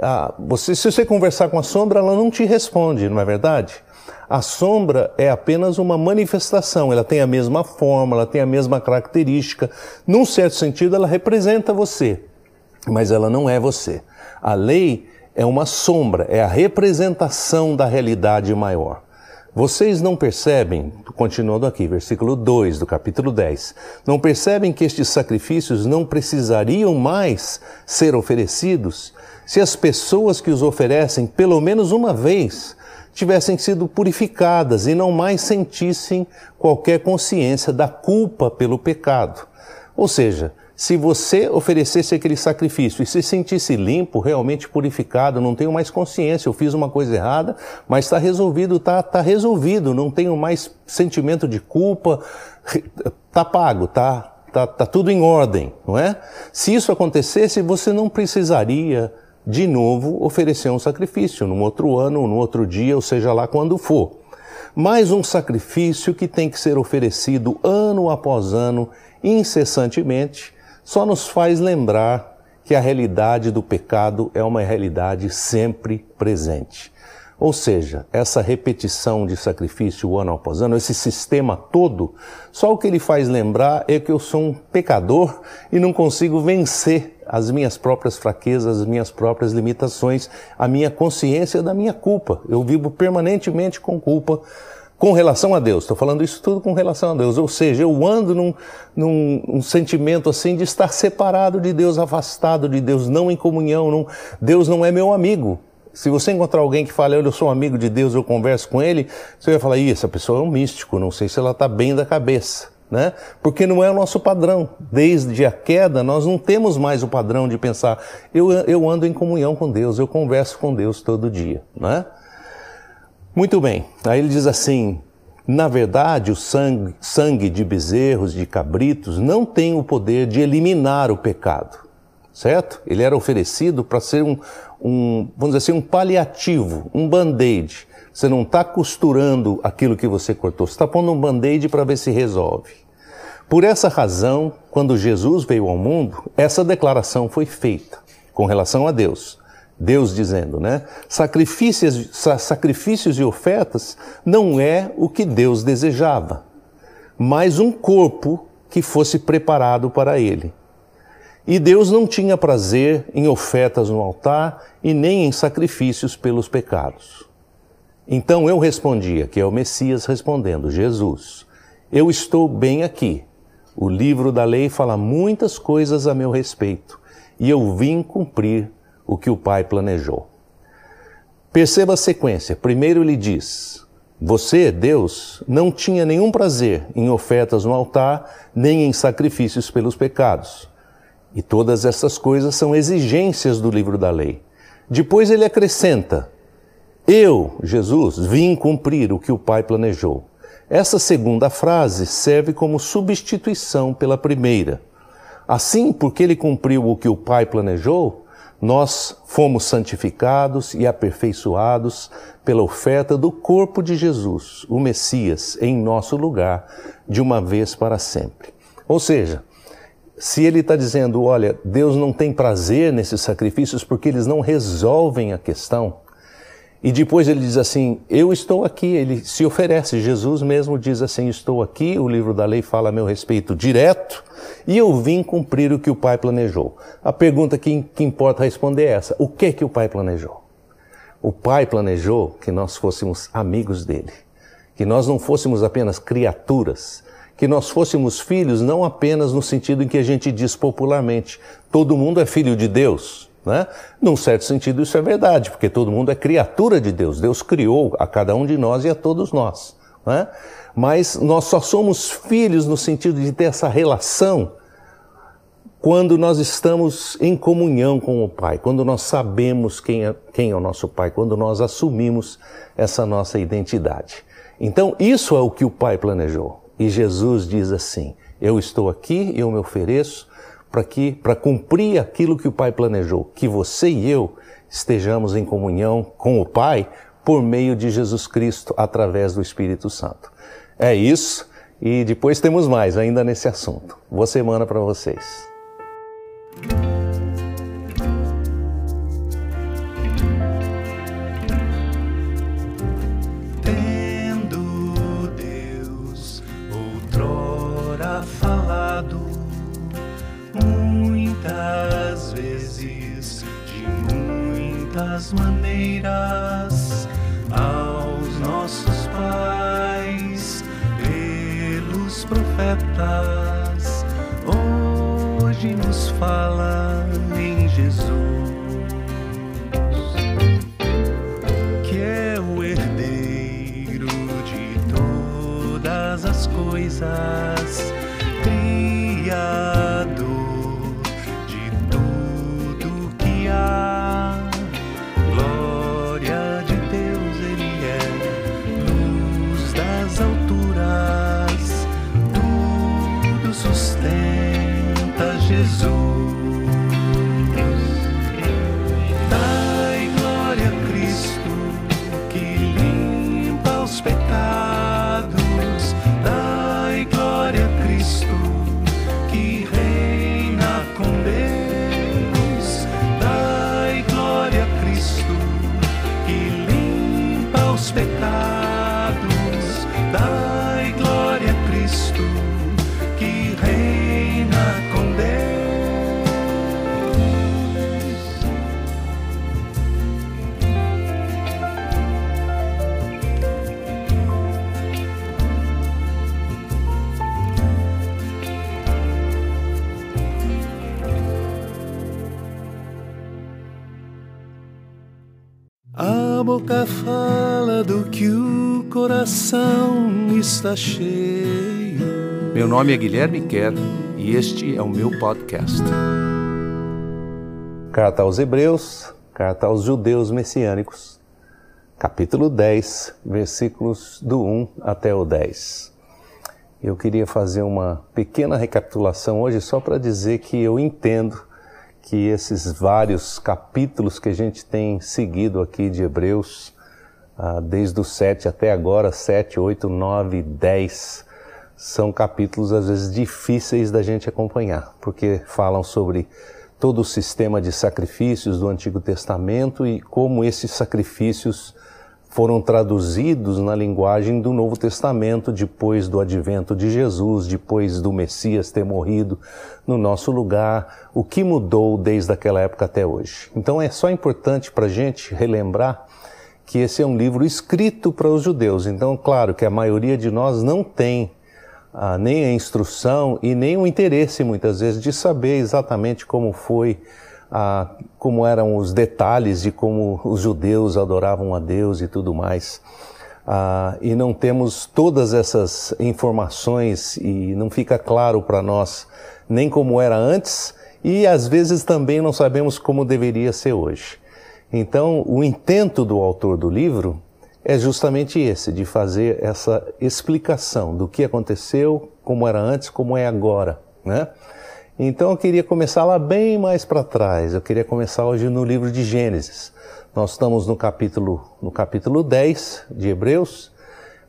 Ah, você, se você conversar com a sombra, ela não te responde, não é verdade? A sombra é apenas uma manifestação, ela tem a mesma forma, ela tem a mesma característica. Num certo sentido, ela representa você mas ela não é você. A lei é uma sombra, é a representação da realidade maior. Vocês não percebem, continuando aqui, versículo 2 do capítulo 10, não percebem que estes sacrifícios não precisariam mais ser oferecidos se as pessoas que os oferecem pelo menos uma vez tivessem sido purificadas e não mais sentissem qualquer consciência da culpa pelo pecado. Ou seja, se você oferecesse aquele sacrifício e se sentisse limpo, realmente purificado, não tenho mais consciência, eu fiz uma coisa errada, mas está resolvido, está tá resolvido, não tenho mais sentimento de culpa, está pago, está tá, tá tudo em ordem, não é? Se isso acontecesse, você não precisaria de novo oferecer um sacrifício, num outro ano, no outro dia, ou seja lá quando for. Mais um sacrifício que tem que ser oferecido ano após ano, incessantemente, só nos faz lembrar que a realidade do pecado é uma realidade sempre presente. Ou seja, essa repetição de sacrifício ano após ano, esse sistema todo, só o que ele faz lembrar é que eu sou um pecador e não consigo vencer as minhas próprias fraquezas, as minhas próprias limitações, a minha consciência da minha culpa. Eu vivo permanentemente com culpa com relação a Deus. Estou falando isso tudo com relação a Deus. Ou seja, eu ando num, num um sentimento assim de estar separado de Deus, afastado de Deus, não em comunhão. Não, Deus não é meu amigo. Se você encontrar alguém que fala, eu sou amigo de Deus, eu converso com ele, você vai falar, Ih, essa pessoa é um místico, não sei se ela está bem da cabeça. Né? Porque não é o nosso padrão. Desde a queda, nós não temos mais o padrão de pensar, eu, eu ando em comunhão com Deus, eu converso com Deus todo dia. Né? Muito bem, aí ele diz assim: na verdade, o sangue, sangue de bezerros, de cabritos, não tem o poder de eliminar o pecado, certo? Ele era oferecido para ser um, um, vamos dizer assim, um paliativo, um band-aid. Você não está costurando aquilo que você cortou, você está pondo um band-aid para ver se resolve. Por essa razão, quando Jesus veio ao mundo, essa declaração foi feita com relação a Deus. Deus dizendo, né? Sacrifícios, sacrifícios e ofertas não é o que Deus desejava, mas um corpo que fosse preparado para ele. E Deus não tinha prazer em ofertas no altar e nem em sacrifícios pelos pecados. Então eu respondia, que é o Messias respondendo, Jesus, eu estou bem aqui. O livro da lei fala muitas coisas a meu respeito e eu vim cumprir o que o Pai planejou. Perceba a sequência. Primeiro ele diz: Você, Deus, não tinha nenhum prazer em ofertas no altar, nem em sacrifícios pelos pecados. E todas essas coisas são exigências do livro da lei. Depois ele acrescenta: Eu, Jesus, vim cumprir o que o Pai planejou. Essa segunda frase serve como substituição pela primeira. Assim, porque ele cumpriu o que o Pai planejou, nós fomos santificados e aperfeiçoados pela oferta do corpo de Jesus, o Messias, em nosso lugar, de uma vez para sempre. Ou seja, se ele está dizendo, olha, Deus não tem prazer nesses sacrifícios porque eles não resolvem a questão, e depois ele diz assim: Eu estou aqui. Ele se oferece. Jesus mesmo diz assim: Estou aqui. O livro da lei fala a meu respeito direto. E eu vim cumprir o que o Pai planejou. A pergunta que, que importa responder é essa: O que que o Pai planejou? O Pai planejou que nós fôssemos amigos dele, que nós não fôssemos apenas criaturas, que nós fôssemos filhos não apenas no sentido em que a gente diz popularmente: todo mundo é filho de Deus. Né? Num certo sentido, isso é verdade, porque todo mundo é criatura de Deus. Deus criou a cada um de nós e a todos nós. Né? Mas nós só somos filhos no sentido de ter essa relação quando nós estamos em comunhão com o Pai, quando nós sabemos quem é, quem é o nosso Pai, quando nós assumimos essa nossa identidade. Então, isso é o que o Pai planejou. E Jesus diz assim: Eu estou aqui e eu me ofereço para que para cumprir aquilo que o Pai planejou, que você e eu estejamos em comunhão com o Pai por meio de Jesus Cristo através do Espírito Santo. É isso e depois temos mais ainda nesse assunto. Boa semana para vocês. Muitas maneiras aos nossos pais pelos profetas. Hoje nos fala em Jesus, que é o herdeiro de todas as coisas, criador boca fala do que o coração está cheio. Meu nome é Guilherme Kerr e este é o meu podcast. Carta aos Hebreus, carta aos judeus messiânicos, capítulo 10, versículos do 1 até o 10. Eu queria fazer uma pequena recapitulação hoje só para dizer que eu entendo que esses vários capítulos que a gente tem seguido aqui de Hebreus, ah, desde o 7 até agora, 7, 8, 9, 10, são capítulos às vezes difíceis da gente acompanhar, porque falam sobre todo o sistema de sacrifícios do Antigo Testamento e como esses sacrifícios foram traduzidos na linguagem do Novo Testamento depois do advento de Jesus, depois do Messias ter morrido no nosso lugar, o que mudou desde aquela época até hoje. Então é só importante para a gente relembrar que esse é um livro escrito para os judeus. Então, claro que a maioria de nós não tem ah, nem a instrução e nem o interesse, muitas vezes, de saber exatamente como foi ah, como eram os detalhes de como os judeus adoravam a Deus e tudo mais. Ah, e não temos todas essas informações e não fica claro para nós nem como era antes e às vezes também não sabemos como deveria ser hoje. Então, o intento do autor do livro é justamente esse, de fazer essa explicação do que aconteceu, como era antes, como é agora, né? Então eu queria começar lá bem mais para trás. Eu queria começar hoje no livro de Gênesis. Nós estamos no capítulo, no capítulo 10 de Hebreus,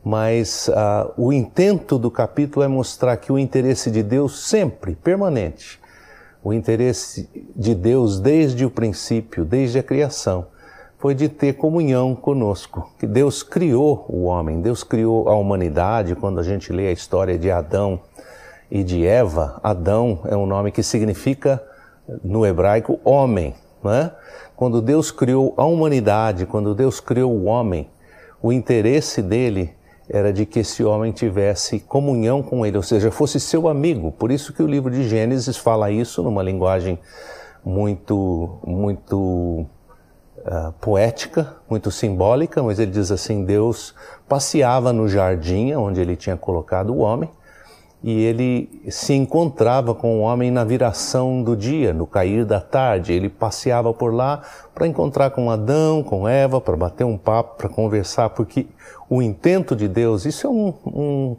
mas uh, o intento do capítulo é mostrar que o interesse de Deus sempre, permanente, o interesse de Deus desde o princípio, desde a criação, foi de ter comunhão conosco. Que Deus criou o homem, Deus criou a humanidade. Quando a gente lê a história de Adão, e de Eva, Adão é um nome que significa, no hebraico, homem. Né? Quando Deus criou a humanidade, quando Deus criou o homem, o interesse dele era de que esse homem tivesse comunhão com ele, ou seja, fosse seu amigo. Por isso que o livro de Gênesis fala isso numa linguagem muito, muito uh, poética, muito simbólica, mas ele diz assim: Deus passeava no jardim onde ele tinha colocado o homem e ele se encontrava com o homem na viração do dia, no cair da tarde. Ele passeava por lá para encontrar com Adão, com Eva, para bater um papo, para conversar, porque o intento de Deus, isso é um, um,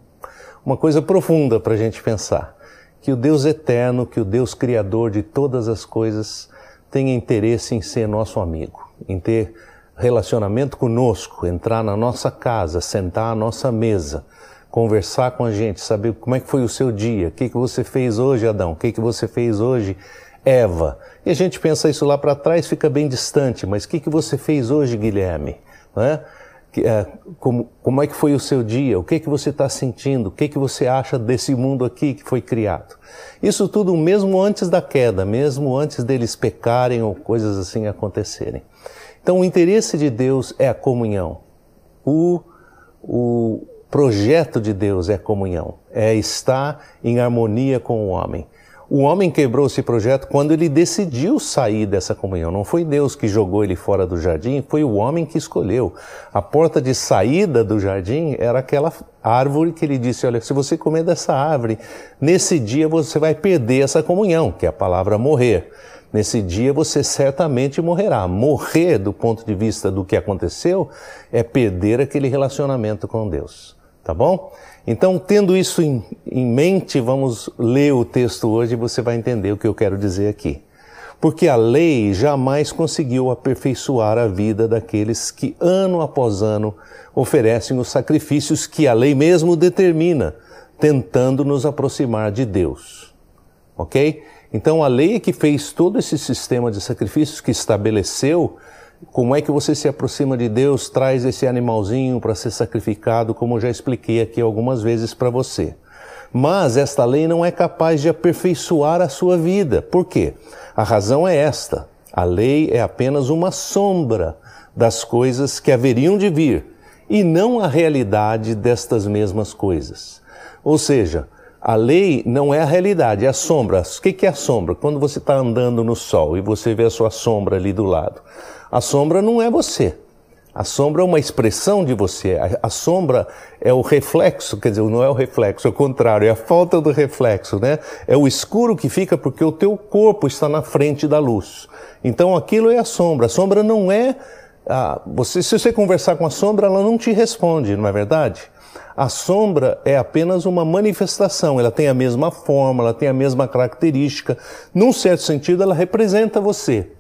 uma coisa profunda para a gente pensar. Que o Deus eterno, que o Deus criador de todas as coisas, tenha interesse em ser nosso amigo, em ter relacionamento conosco, entrar na nossa casa, sentar à nossa mesa conversar com a gente, saber como é que foi o seu dia, o que, que você fez hoje, Adão, o que, que você fez hoje, Eva. E a gente pensa isso lá para trás, fica bem distante, mas o que, que você fez hoje, Guilherme? É? É, como, como é que foi o seu dia? O que, que você está sentindo? O que, que você acha desse mundo aqui que foi criado? Isso tudo mesmo antes da queda, mesmo antes deles pecarem ou coisas assim acontecerem. Então, o interesse de Deus é a comunhão. O, o, projeto de Deus é comunhão, é estar em harmonia com o homem. O homem quebrou esse projeto quando ele decidiu sair dessa comunhão. Não foi Deus que jogou ele fora do jardim, foi o homem que escolheu. A porta de saída do jardim era aquela árvore que ele disse: Olha, se você comer dessa árvore, nesse dia você vai perder essa comunhão, que é a palavra morrer. Nesse dia você certamente morrerá. Morrer, do ponto de vista do que aconteceu, é perder aquele relacionamento com Deus tá bom? Então, tendo isso em, em mente, vamos ler o texto hoje e você vai entender o que eu quero dizer aqui. Porque a lei jamais conseguiu aperfeiçoar a vida daqueles que, ano após ano, oferecem os sacrifícios que a lei mesmo determina, tentando nos aproximar de Deus. Ok? Então, a lei é que fez todo esse sistema de sacrifícios que estabeleceu como é que você se aproxima de Deus, traz esse animalzinho para ser sacrificado, como eu já expliquei aqui algumas vezes para você. Mas esta lei não é capaz de aperfeiçoar a sua vida. Por quê? A razão é esta: a lei é apenas uma sombra das coisas que haveriam de vir e não a realidade destas mesmas coisas. Ou seja, a lei não é a realidade, é a sombra. O que é a sombra? Quando você está andando no sol e você vê a sua sombra ali do lado. A sombra não é você. A sombra é uma expressão de você. A, a, sombra é o reflexo, quer dizer, não é o reflexo, é o contrário, é a falta do reflexo, né? É o escuro que fica porque o teu corpo está na frente da luz. Então aquilo é a sombra. A sombra não é. Ah, você, se você conversar com a sombra, ela não te responde, não é verdade? A sombra é apenas uma manifestação, ela tem a mesma forma, ela tem a mesma característica. Num certo sentido, ela representa você,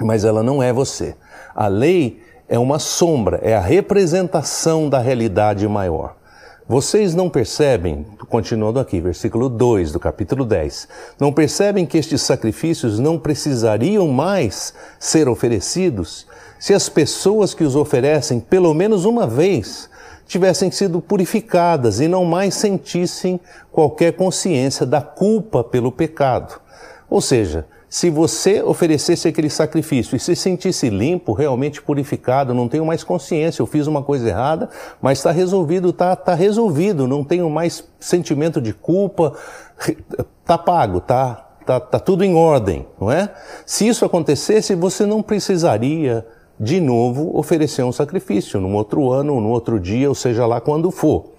mas ela não é você. A lei é uma sombra, é a representação da realidade maior. Vocês não percebem, continuando aqui, versículo 2 do capítulo 10, não percebem que estes sacrifícios não precisariam mais ser oferecidos se as pessoas que os oferecem pelo menos uma vez tivessem sido purificadas e não mais sentissem qualquer consciência da culpa pelo pecado. Ou seja, se você oferecesse aquele sacrifício e se sentisse limpo, realmente purificado, não tenho mais consciência, eu fiz uma coisa errada, mas está resolvido, está tá resolvido, não tenho mais sentimento de culpa, está pago, está tá, tá tudo em ordem, não é? Se isso acontecesse, você não precisaria de novo oferecer um sacrifício, num outro ano, num outro dia, ou seja lá quando for.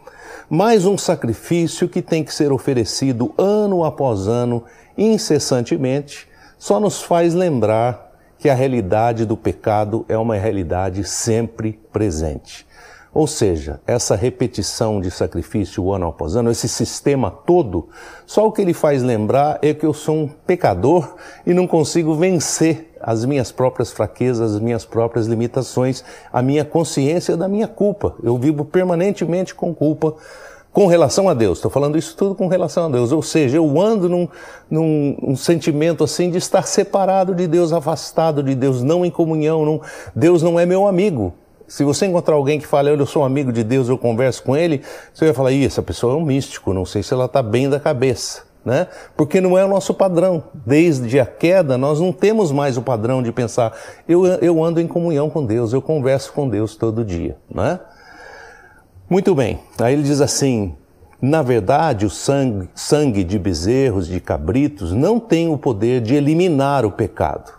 Mais um sacrifício que tem que ser oferecido ano após ano, incessantemente, só nos faz lembrar que a realidade do pecado é uma realidade sempre presente. Ou seja, essa repetição de sacrifício ano após ano, esse sistema todo, só o que ele faz lembrar é que eu sou um pecador e não consigo vencer as minhas próprias fraquezas, as minhas próprias limitações, a minha consciência da minha culpa. Eu vivo permanentemente com culpa com relação a Deus. Estou falando isso tudo com relação a Deus. Ou seja, eu ando num, num um sentimento assim de estar separado de Deus, afastado de Deus, não em comunhão. Não, Deus não é meu amigo. Se você encontrar alguém que fala, eu sou amigo de Deus, eu converso com ele, você vai falar, Ih, essa pessoa é um místico, não sei se ela está bem da cabeça. Né? Porque não é o nosso padrão. Desde a queda, nós não temos mais o padrão de pensar, eu, eu ando em comunhão com Deus, eu converso com Deus todo dia. Né? Muito bem, aí ele diz assim: na verdade, o sangue, sangue de bezerros, de cabritos, não tem o poder de eliminar o pecado,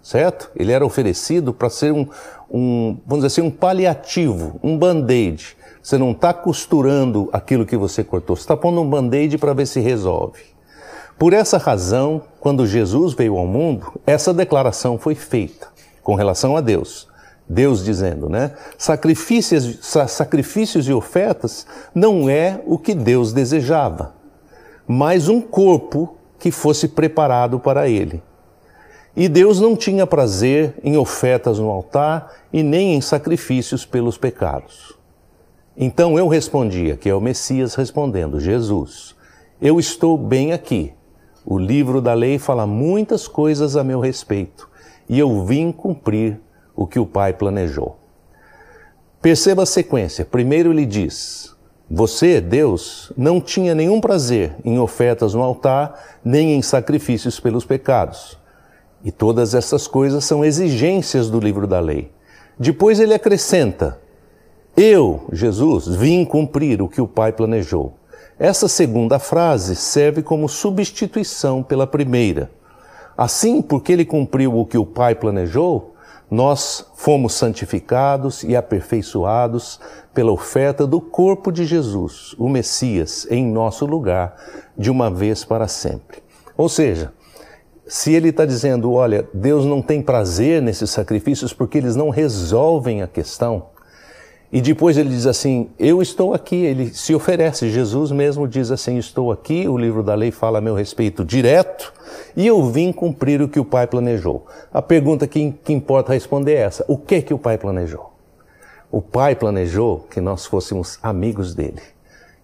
certo? Ele era oferecido para ser um, um, vamos dizer assim, um paliativo, um band-aid. Você não está costurando aquilo que você cortou, você está pondo um band-aid para ver se resolve. Por essa razão, quando Jesus veio ao mundo, essa declaração foi feita com relação a Deus. Deus dizendo, né? Sacrifícios, sacrifícios e ofertas não é o que Deus desejava, mas um corpo que fosse preparado para ele. E Deus não tinha prazer em ofertas no altar e nem em sacrifícios pelos pecados. Então eu respondia, que é o Messias respondendo, Jesus, eu estou bem aqui. O livro da lei fala muitas coisas a meu respeito e eu vim cumprir o que o pai planejou. Perceba a sequência. Primeiro ele diz: Você, Deus, não tinha nenhum prazer em ofertas no altar, nem em sacrifícios pelos pecados. E todas essas coisas são exigências do livro da lei. Depois ele acrescenta: Eu, Jesus, vim cumprir o que o Pai planejou. Essa segunda frase serve como substituição pela primeira. Assim, porque ele cumpriu o que o Pai planejou, nós fomos santificados e aperfeiçoados pela oferta do corpo de Jesus, o Messias, em nosso lugar, de uma vez para sempre. Ou seja, se ele está dizendo, olha, Deus não tem prazer nesses sacrifícios porque eles não resolvem a questão, e depois ele diz assim: Eu estou aqui. Ele se oferece. Jesus mesmo diz assim: Estou aqui. O livro da lei fala a meu respeito direto e eu vim cumprir o que o Pai planejou. A pergunta que, que importa responder é essa: O que que o Pai planejou? O Pai planejou que nós fôssemos amigos dele,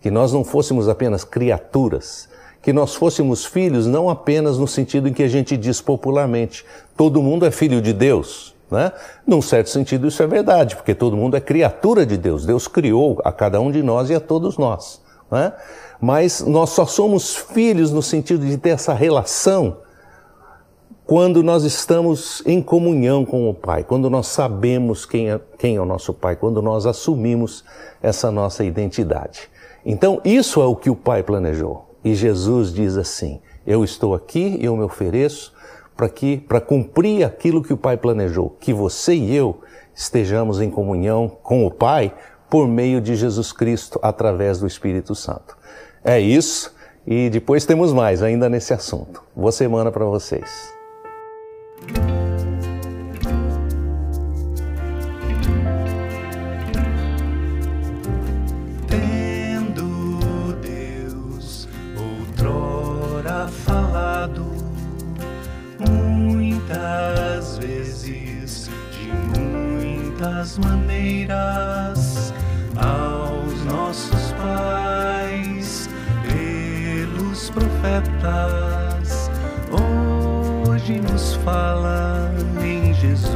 que nós não fôssemos apenas criaturas, que nós fôssemos filhos não apenas no sentido em que a gente diz popularmente: todo mundo é filho de Deus. Né? Num certo sentido, isso é verdade, porque todo mundo é criatura de Deus. Deus criou a cada um de nós e a todos nós. né? mas nós só somos filhos no sentido de ter essa relação quando nós estamos em comunhão com o Pai, quando nós sabemos quem é, quem é o nosso Pai, quando nós assumimos essa nossa identidade. Então, isso é o que o Pai planejou. E Jesus diz assim: Eu estou aqui eu me ofereço para que para cumprir aquilo que o Pai planejou, que você e eu estejamos em comunhão com o Pai por meio de Jesus Cristo através do Espírito Santo. É isso e depois temos mais ainda nesse assunto. Boa semana para vocês. Muitas maneiras aos nossos pais pelos profetas. Hoje nos fala em Jesus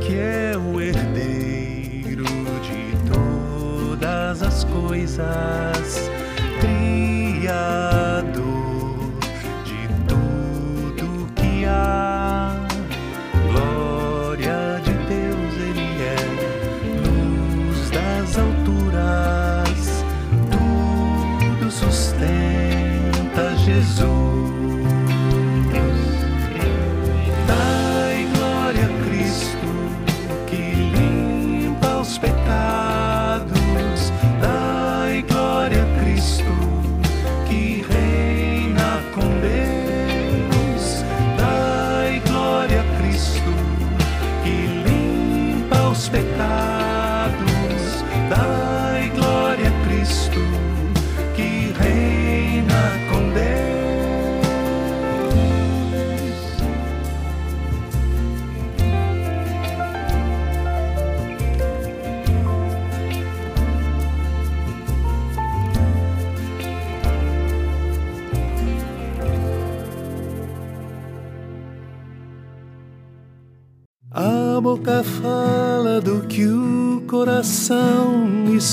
que é o herdeiro de todas as coisas,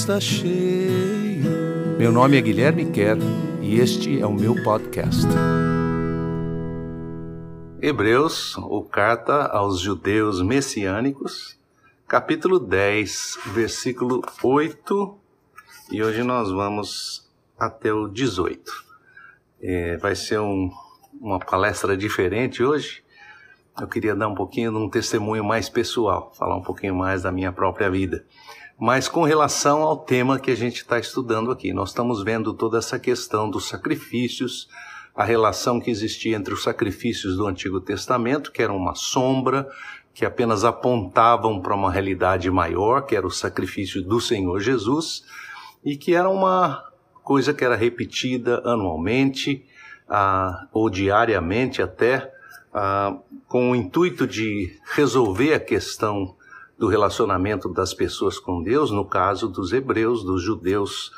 está cheio. Meu nome é Guilherme Kerr e este é o meu podcast. Hebreus, ou carta aos judeus messiânicos, capítulo 10, versículo 8, e hoje nós vamos até o 18. É, vai ser um- uma palestra diferente hoje. Eu queria dar um pouquinho de um testemunho mais pessoal, falar um pouquinho mais da minha própria vida. Mas com relação ao tema que a gente está estudando aqui, nós estamos vendo toda essa questão dos sacrifícios, a relação que existia entre os sacrifícios do Antigo Testamento, que eram uma sombra, que apenas apontavam para uma realidade maior, que era o sacrifício do Senhor Jesus, e que era uma coisa que era repetida anualmente, ah, ou diariamente até, ah, com o intuito de resolver a questão do relacionamento das pessoas com Deus, no caso dos hebreus, dos judeus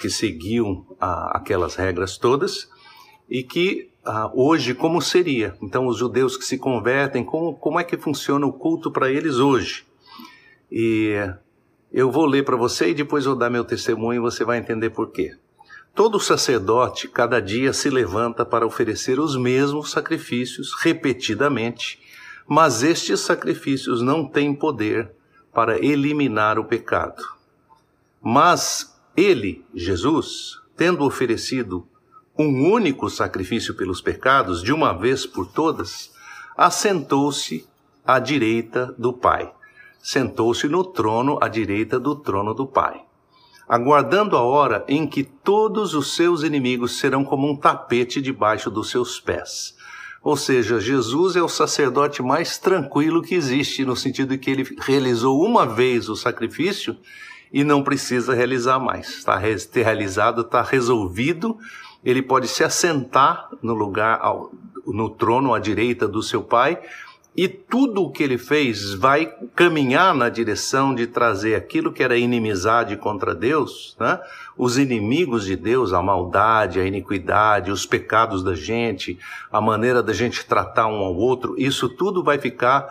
que seguiam ah, aquelas regras todas, e que ah, hoje como seria? Então, os judeus que se convertem, como, como é que funciona o culto para eles hoje? E eu vou ler para você e depois vou dar meu testemunho e você vai entender por quê. Todo sacerdote, cada dia, se levanta para oferecer os mesmos sacrifícios repetidamente, mas estes sacrifícios não têm poder para eliminar o pecado. Mas ele, Jesus, tendo oferecido um único sacrifício pelos pecados, de uma vez por todas, assentou-se à direita do Pai. Sentou-se no trono à direita do trono do Pai aguardando a hora em que todos os seus inimigos serão como um tapete debaixo dos seus pés. Ou seja, Jesus é o sacerdote mais tranquilo que existe, no sentido de que ele realizou uma vez o sacrifício e não precisa realizar mais. Está realizado, está resolvido. Ele pode se assentar no lugar, no trono à direita do seu Pai, e tudo o que ele fez vai caminhar na direção de trazer aquilo que era inimizade contra Deus, né? os inimigos de Deus, a maldade, a iniquidade, os pecados da gente, a maneira da gente tratar um ao outro, isso tudo vai ficar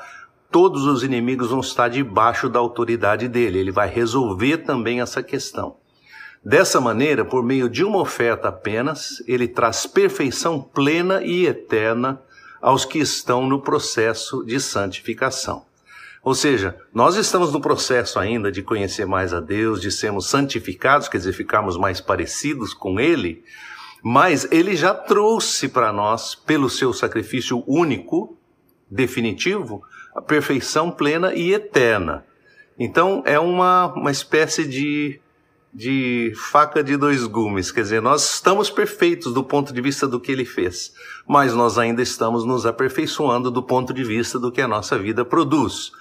todos os inimigos vão estar debaixo da autoridade dele. Ele vai resolver também essa questão. Dessa maneira, por meio de uma oferta apenas, ele traz perfeição plena e eterna aos que estão no processo de santificação. Ou seja, nós estamos no processo ainda de conhecer mais a Deus, de sermos santificados, quer dizer, ficarmos mais parecidos com Ele, mas Ele já trouxe para nós, pelo seu sacrifício único, definitivo, a perfeição plena e eterna. Então é uma, uma espécie de, de faca de dois gumes, quer dizer, nós estamos perfeitos do ponto de vista do que ele fez, mas nós ainda estamos nos aperfeiçoando do ponto de vista do que a nossa vida produz.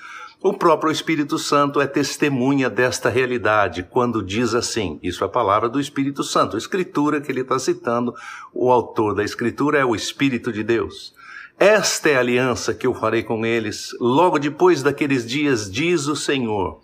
O próprio Espírito Santo é testemunha desta realidade quando diz assim: isso é a palavra do Espírito Santo, a escritura que ele está citando, o autor da escritura é o Espírito de Deus. Esta é a aliança que eu farei com eles logo depois daqueles dias, diz o Senhor.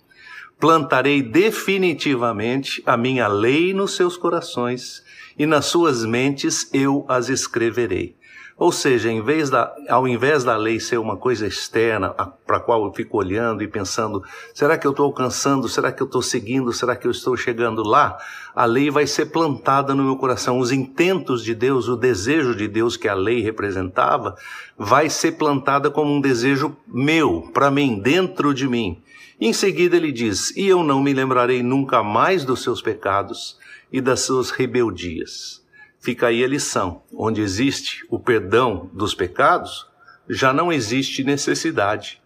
Plantarei definitivamente a minha lei nos seus corações e nas suas mentes eu as escreverei. Ou seja, em vez da, ao invés da lei ser uma coisa externa para a qual eu fico olhando e pensando, será que eu estou alcançando, será que eu estou seguindo, será que eu estou chegando lá? A lei vai ser plantada no meu coração. Os intentos de Deus, o desejo de Deus que a lei representava, vai ser plantada como um desejo meu, para mim, dentro de mim. Em seguida ele diz: E eu não me lembrarei nunca mais dos seus pecados e das suas rebeldias. Fica aí a lição: onde existe o perdão dos pecados, já não existe necessidade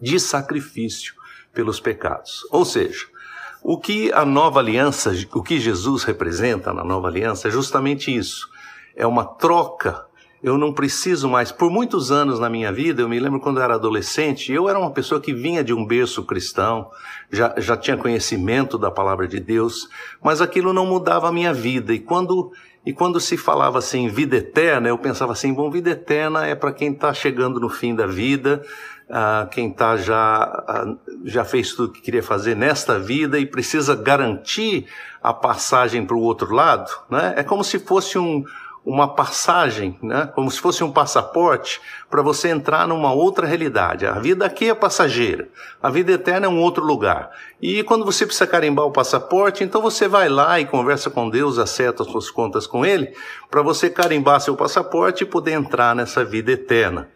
de sacrifício pelos pecados. Ou seja, o que a nova aliança, o que Jesus representa na nova aliança é justamente isso. É uma troca. Eu não preciso mais. Por muitos anos na minha vida, eu me lembro quando eu era adolescente, eu era uma pessoa que vinha de um berço cristão, já, já tinha conhecimento da palavra de Deus, mas aquilo não mudava a minha vida. E quando e quando se falava assim, vida eterna, eu pensava assim, bom, vida eterna é para quem está chegando no fim da vida, uh, quem tá já, uh, já fez tudo que queria fazer nesta vida e precisa garantir a passagem para o outro lado. Né? É como se fosse um, uma passagem, né? como se fosse um passaporte para você entrar numa outra realidade. A vida aqui é passageira, a vida eterna é um outro lugar. E quando você precisa carimbar o passaporte, então você vai lá e conversa com Deus, acerta as suas contas com Ele, para você carimbar seu passaporte e poder entrar nessa vida eterna.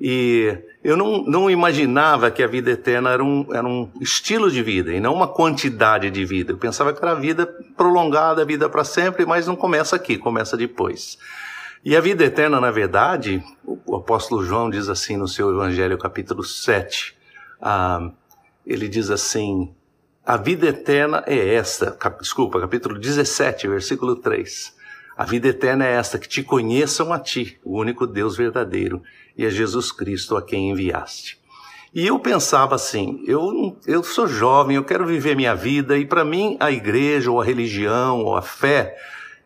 E eu não, não imaginava que a vida eterna era um, era um estilo de vida e não uma quantidade de vida. Eu pensava que era vida prolongada, vida para sempre, mas não começa aqui, começa depois. E a vida eterna, na verdade, o apóstolo João diz assim no seu Evangelho, capítulo 7, ah, ele diz assim: a vida eterna é esta, cap, desculpa, capítulo 17, versículo 3. A vida eterna é esta, que te conheçam a ti, o único Deus verdadeiro, e a Jesus Cristo a quem enviaste. E eu pensava assim, eu, eu sou jovem, eu quero viver minha vida, e para mim a igreja, ou a religião, ou a fé,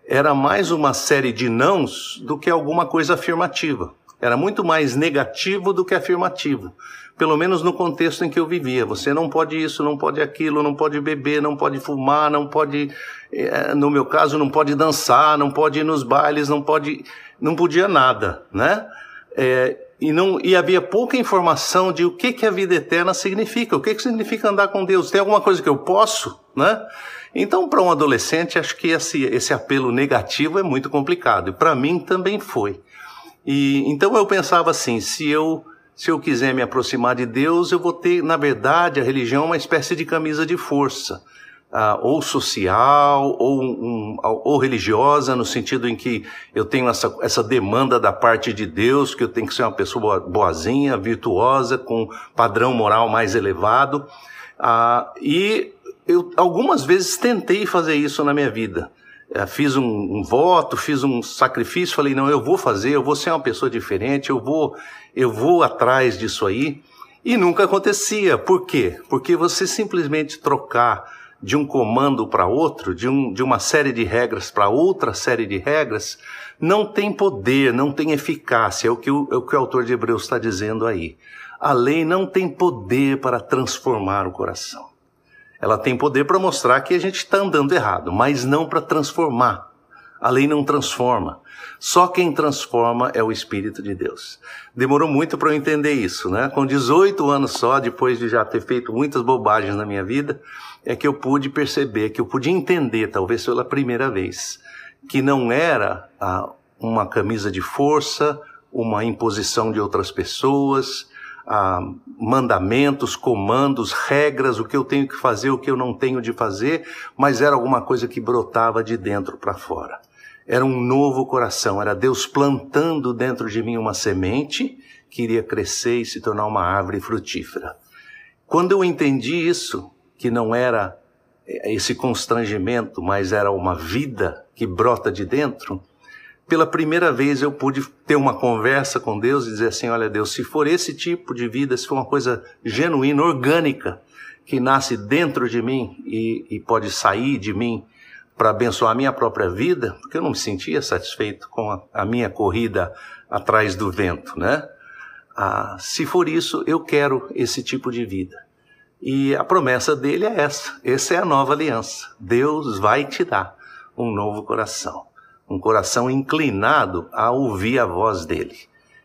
era mais uma série de nãos do que alguma coisa afirmativa. Era muito mais negativo do que afirmativo pelo menos no contexto em que eu vivia. Você não pode isso, não pode aquilo, não pode beber, não pode fumar, não pode, eh, no meu caso, não pode dançar, não pode ir nos bailes, não pode, não podia nada, né? É, e, não, e havia pouca informação de o que, que a vida eterna significa, o que, que significa andar com Deus. Tem alguma coisa que eu posso, né? Então, para um adolescente, acho que esse, esse apelo negativo é muito complicado. E para mim também foi. E então eu pensava assim: se eu se eu quiser me aproximar de Deus, eu vou ter, na verdade, a religião é uma espécie de camisa de força, uh, ou social, ou, um, ou, religiosa, no sentido em que eu tenho essa, essa demanda da parte de Deus, que eu tenho que ser uma pessoa boazinha, virtuosa, com padrão moral mais elevado. Uh, e eu algumas vezes tentei fazer isso na minha vida. É, fiz um, um, voto, fiz um sacrifício, falei, não, eu vou fazer, eu vou ser uma pessoa diferente, eu vou, eu vou atrás disso aí. E nunca acontecia. Por quê? Porque você simplesmente trocar de um comando para outro, de, um, de uma série de regras para outra série de regras, não tem poder, não tem eficácia. É o que o, é o, que o autor de Hebreus está dizendo aí. A lei não tem poder para transformar o coração. Ela tem poder para mostrar que a gente está andando errado, mas não para transformar A lei não transforma. Só quem transforma é o Espírito de Deus. Demorou muito para eu entender isso, né? Com 18 anos só, depois de já ter feito muitas bobagens na minha vida, é que eu pude perceber, que eu pude entender, talvez pela primeira vez, que não era ah, uma camisa de força, uma imposição de outras pessoas, ah, mandamentos, comandos, regras, o que eu tenho que fazer, o que eu não tenho de fazer, mas era alguma coisa que brotava de dentro para fora. Era um novo coração, era Deus plantando dentro de mim uma semente que iria crescer e se tornar uma árvore frutífera. Quando eu entendi isso, que não era eh, esse constrangimento, mas era uma vida que brota de dentro, pela primeira vez eu pude ter uma conversa com Deus e dizer assim: olha, Deus, se for esse tipo de vida, se for uma coisa genuína, orgânica, que nasce dentro de mim e, e pode sair de mim para abençoar a minha própria vida, porque eu não me sentia satisfeito com a, a minha corrida atrás do vento, né? Ah, se for isso, eu quero esse tipo de vida. E a promessa dele é essa: essa é a nova aliança. Deus vai te dar um novo coração, um coração inclinado a ouvir a voz dele.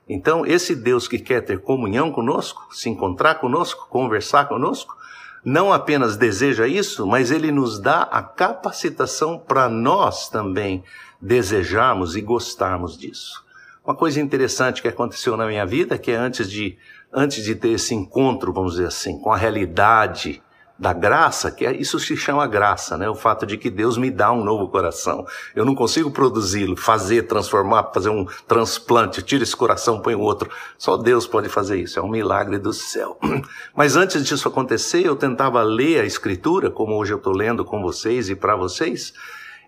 Então, esse Deus que quer ter comunhão conosco, se encontrar conosco, conversar conosco, não apenas deseja isso, mas ele nos dá a capacitação para nós também desejarmos e gostarmos disso. Uma coisa interessante que aconteceu na minha vida, que é antes de antes de ter esse encontro, vamos dizer assim, com a realidade da graça, que é, isso se chama graça, né? O fato de que Deus me dá um novo coração. Eu não consigo produzi-lo, fazer, transformar, fazer um transplante, tira esse coração, põe outro. Só Deus pode fazer isso, é um milagre do céu. Mas antes disso acontecer, eu tentava ler a escritura, como hoje eu estou lendo com vocês e para vocês,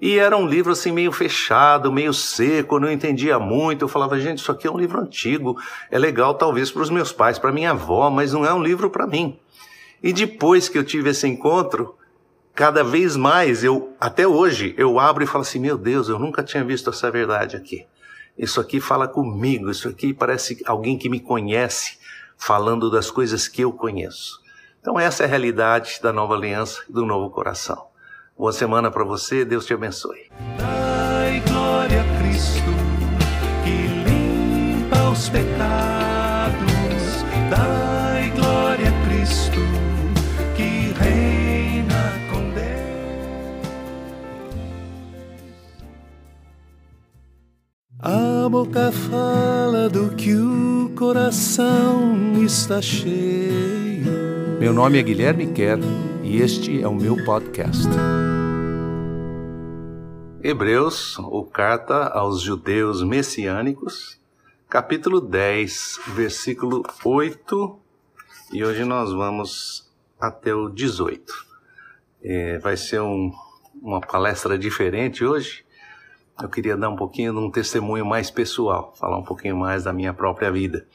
e era um livro assim meio fechado, meio seco, não entendia muito. Eu falava, gente, isso aqui é um livro antigo, é legal talvez para os meus pais, para minha avó, mas não é um livro para mim. E depois que eu tive esse encontro, cada vez mais eu, até hoje, eu abro e falo assim: meu Deus, eu nunca tinha visto essa verdade aqui. Isso aqui fala comigo, isso aqui parece alguém que me conhece falando das coisas que eu conheço. Então, essa é a realidade da nova aliança e do novo coração. Boa semana para você, Deus te abençoe. Dai glória a Cristo que limpa os pecados. A boca fala do que o coração está cheio. Meu nome é Guilherme Kerr e este é o meu podcast. Hebreus, ou carta aos judeus messiânicos, capítulo 10, versículo 8, e hoje nós vamos até o 18. É, vai ser um, uma palestra diferente hoje eu queria dar um pouquinho de um testemunho mais pessoal, falar um pouquinho mais da minha própria vida.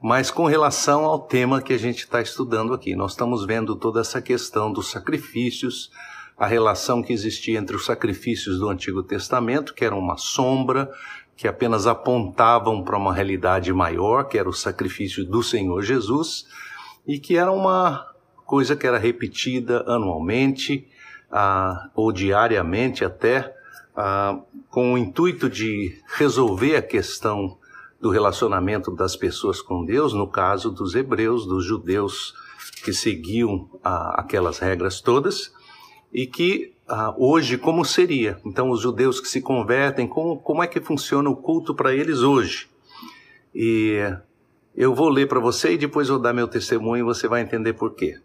Mas com relação ao tema que a gente está estudando aqui, nós estamos vendo toda essa questão dos sacrifícios, a relação que existia entre os sacrifícios do Antigo Testamento, que eram uma sombra, que apenas apontavam para uma realidade maior, que era o sacrifício do Senhor Jesus, e que era uma coisa que era repetida anualmente, ah, ou diariamente até, ah, com o intuito de resolver a questão do relacionamento das pessoas com Deus, no caso dos hebreus, dos judeus que seguiam ah, aquelas regras todas, e que ah, hoje como seria? Então, os judeus que se convertem, como, como é que funciona o culto para eles hoje? E eu vou ler para você e depois vou dar meu testemunho e você vai entender por quê.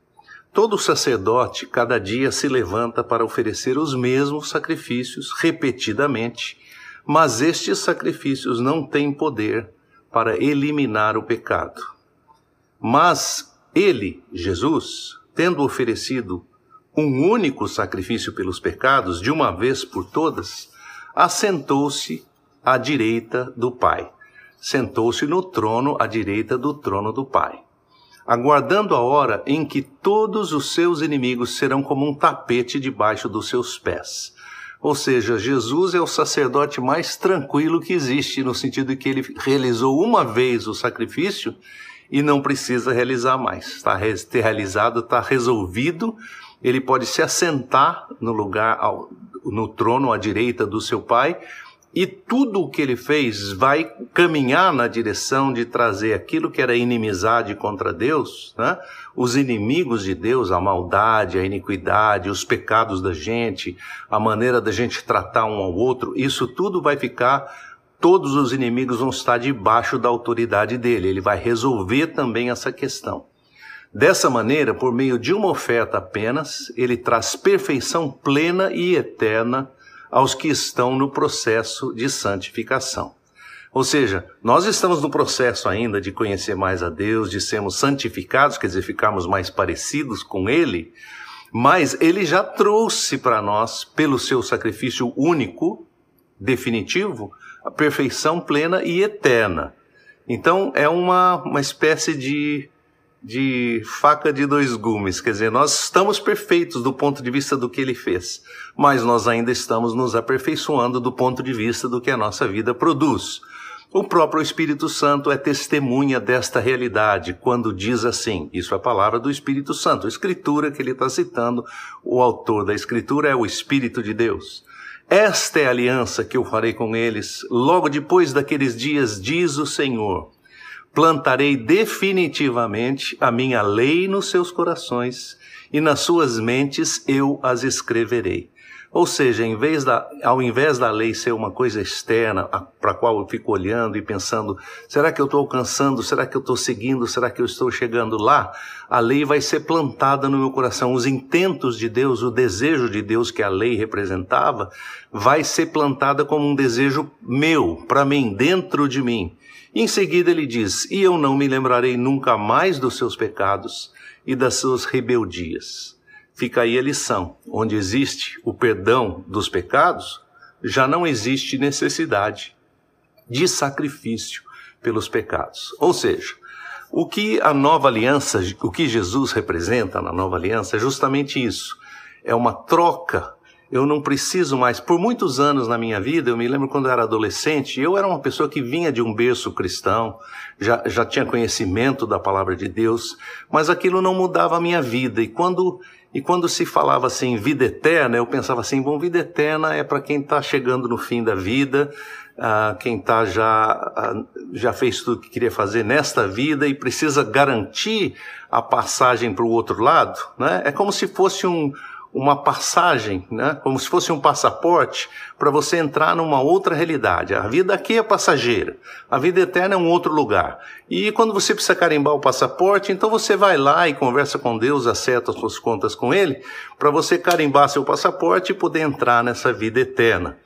Todo sacerdote cada dia se levanta para oferecer os mesmos sacrifícios repetidamente, mas estes sacrifícios não têm poder para eliminar o pecado. Mas ele, Jesus, tendo oferecido um único sacrifício pelos pecados, de uma vez por todas, assentou-se à direita do Pai. Sentou-se no trono à direita do trono do Pai aguardando a hora em que todos os seus inimigos serão como um tapete debaixo dos seus pés. Ou seja, Jesus é o sacerdote mais tranquilo que existe, no sentido de que ele realizou uma vez o sacrifício e não precisa realizar mais. Está realizado, está resolvido. Ele pode se assentar no lugar, no trono à direita do seu Pai e tudo o que ele fez vai caminhar na direção de trazer aquilo que era inimizade contra Deus, né? os inimigos de Deus, a maldade, a iniquidade, os pecados da gente, a maneira da gente tratar um ao outro, isso tudo vai ficar, todos os inimigos vão estar debaixo da autoridade dele. Ele vai resolver também essa questão. Dessa maneira, por meio de uma oferta apenas, ele traz perfeição plena e eterna aos que estão no processo de santificação. Ou seja, nós estamos no processo ainda de conhecer mais a Deus, de sermos santificados, quer dizer, ficarmos mais parecidos com Ele, mas Ele já trouxe para nós, pelo seu sacrifício único, definitivo, a perfeição plena e eterna. Então, é uma, uma espécie de de faca de dois gumes, quer dizer, nós estamos perfeitos do ponto de vista do que ele fez, mas nós ainda estamos nos aperfeiçoando do ponto de vista do que a nossa vida produz. O próprio Espírito Santo é testemunha desta realidade quando diz assim: isso é a palavra do Espírito Santo, a escritura que ele está citando, o autor da escritura é o Espírito de Deus. Esta é a aliança que eu farei com eles logo depois daqueles dias, diz o Senhor plantarei definitivamente a minha lei nos seus corações e nas suas mentes eu as escreverei. Ou seja, em vez da, ao invés da lei ser uma coisa externa para a qual eu fico olhando e pensando, será que eu estou alcançando, será que eu estou seguindo, será que eu estou chegando lá? A lei vai ser plantada no meu coração. Os intentos de Deus, o desejo de Deus que a lei representava, vai ser plantada como um desejo meu, para mim, dentro de mim. Em seguida ele diz: E eu não me lembrarei nunca mais dos seus pecados e das suas rebeldias. Fica aí a lição: onde existe o perdão dos pecados, já não existe necessidade de sacrifício pelos pecados. Ou seja, o que a nova aliança, o que Jesus representa na nova aliança é justamente isso. É uma troca eu não preciso mais. Por muitos anos na minha vida, eu me lembro quando eu era adolescente, eu era uma pessoa que vinha de um berço cristão, já, já tinha conhecimento da palavra de Deus, mas aquilo não mudava a minha vida. E quando, e quando se falava assim, vida eterna, eu pensava assim, bom, vida eterna é para quem está chegando no fim da vida, uh, quem tá já, uh, já fez tudo que queria fazer nesta vida e precisa garantir a passagem para o outro lado. Né? É como se fosse um uma passagem, né? como se fosse um passaporte para você entrar numa outra realidade. A vida aqui é passageira, a vida eterna é um outro lugar. E quando você precisa carimbar o passaporte, então você vai lá e conversa com Deus, acerta as suas contas com Ele, para você carimbar seu passaporte e poder entrar nessa vida eterna.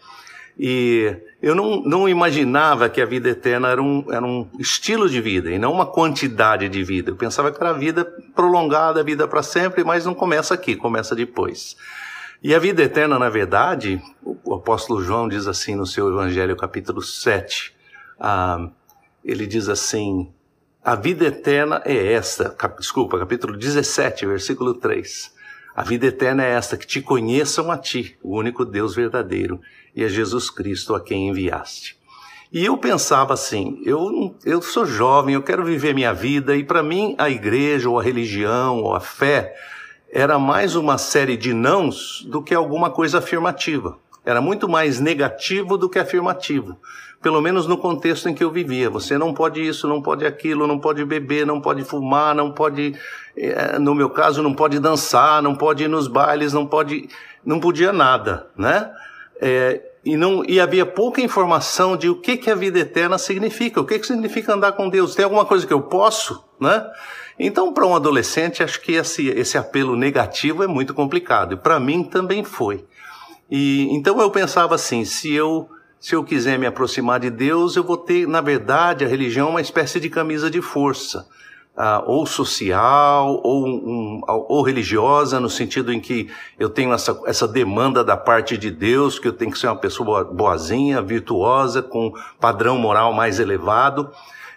E eu não, não imaginava que a vida eterna era um, era um estilo de vida e não uma quantidade de vida. Eu pensava que era a vida prolongada, a vida para sempre, mas não começa aqui, começa depois. E a vida eterna, na verdade, o apóstolo João diz assim no seu Evangelho, capítulo 7, ah, ele diz assim: a vida eterna é esta, cap, desculpa, capítulo 17, versículo 3. A vida eterna é esta, que te conheçam a ti, o único Deus verdadeiro, e a Jesus Cristo a quem enviaste. E eu pensava assim, eu, eu sou jovem, eu quero viver minha vida, e para mim a igreja, ou a religião, ou a fé, era mais uma série de nãos do que alguma coisa afirmativa. Era muito mais negativo do que afirmativo. Pelo menos no contexto em que eu vivia. Você não pode isso, não pode aquilo, não pode beber, não pode fumar, não pode, eh, no meu caso, não pode dançar, não pode ir nos bailes, não pode, não podia nada, né? É, e, não, e havia pouca informação de o que, que a vida eterna significa, o que, que significa andar com Deus. Tem alguma coisa que eu posso, né? Então, para um adolescente, acho que esse, esse apelo negativo é muito complicado. E para mim também foi. E então eu pensava assim: se eu se eu quiser me aproximar de Deus, eu vou ter, na verdade, a religião uma espécie de camisa de força ah, ou social ou, um, ou religiosa, no sentido em que eu tenho essa, essa demanda da parte de Deus, que eu tenho que ser uma pessoa boazinha, virtuosa, com padrão moral mais elevado.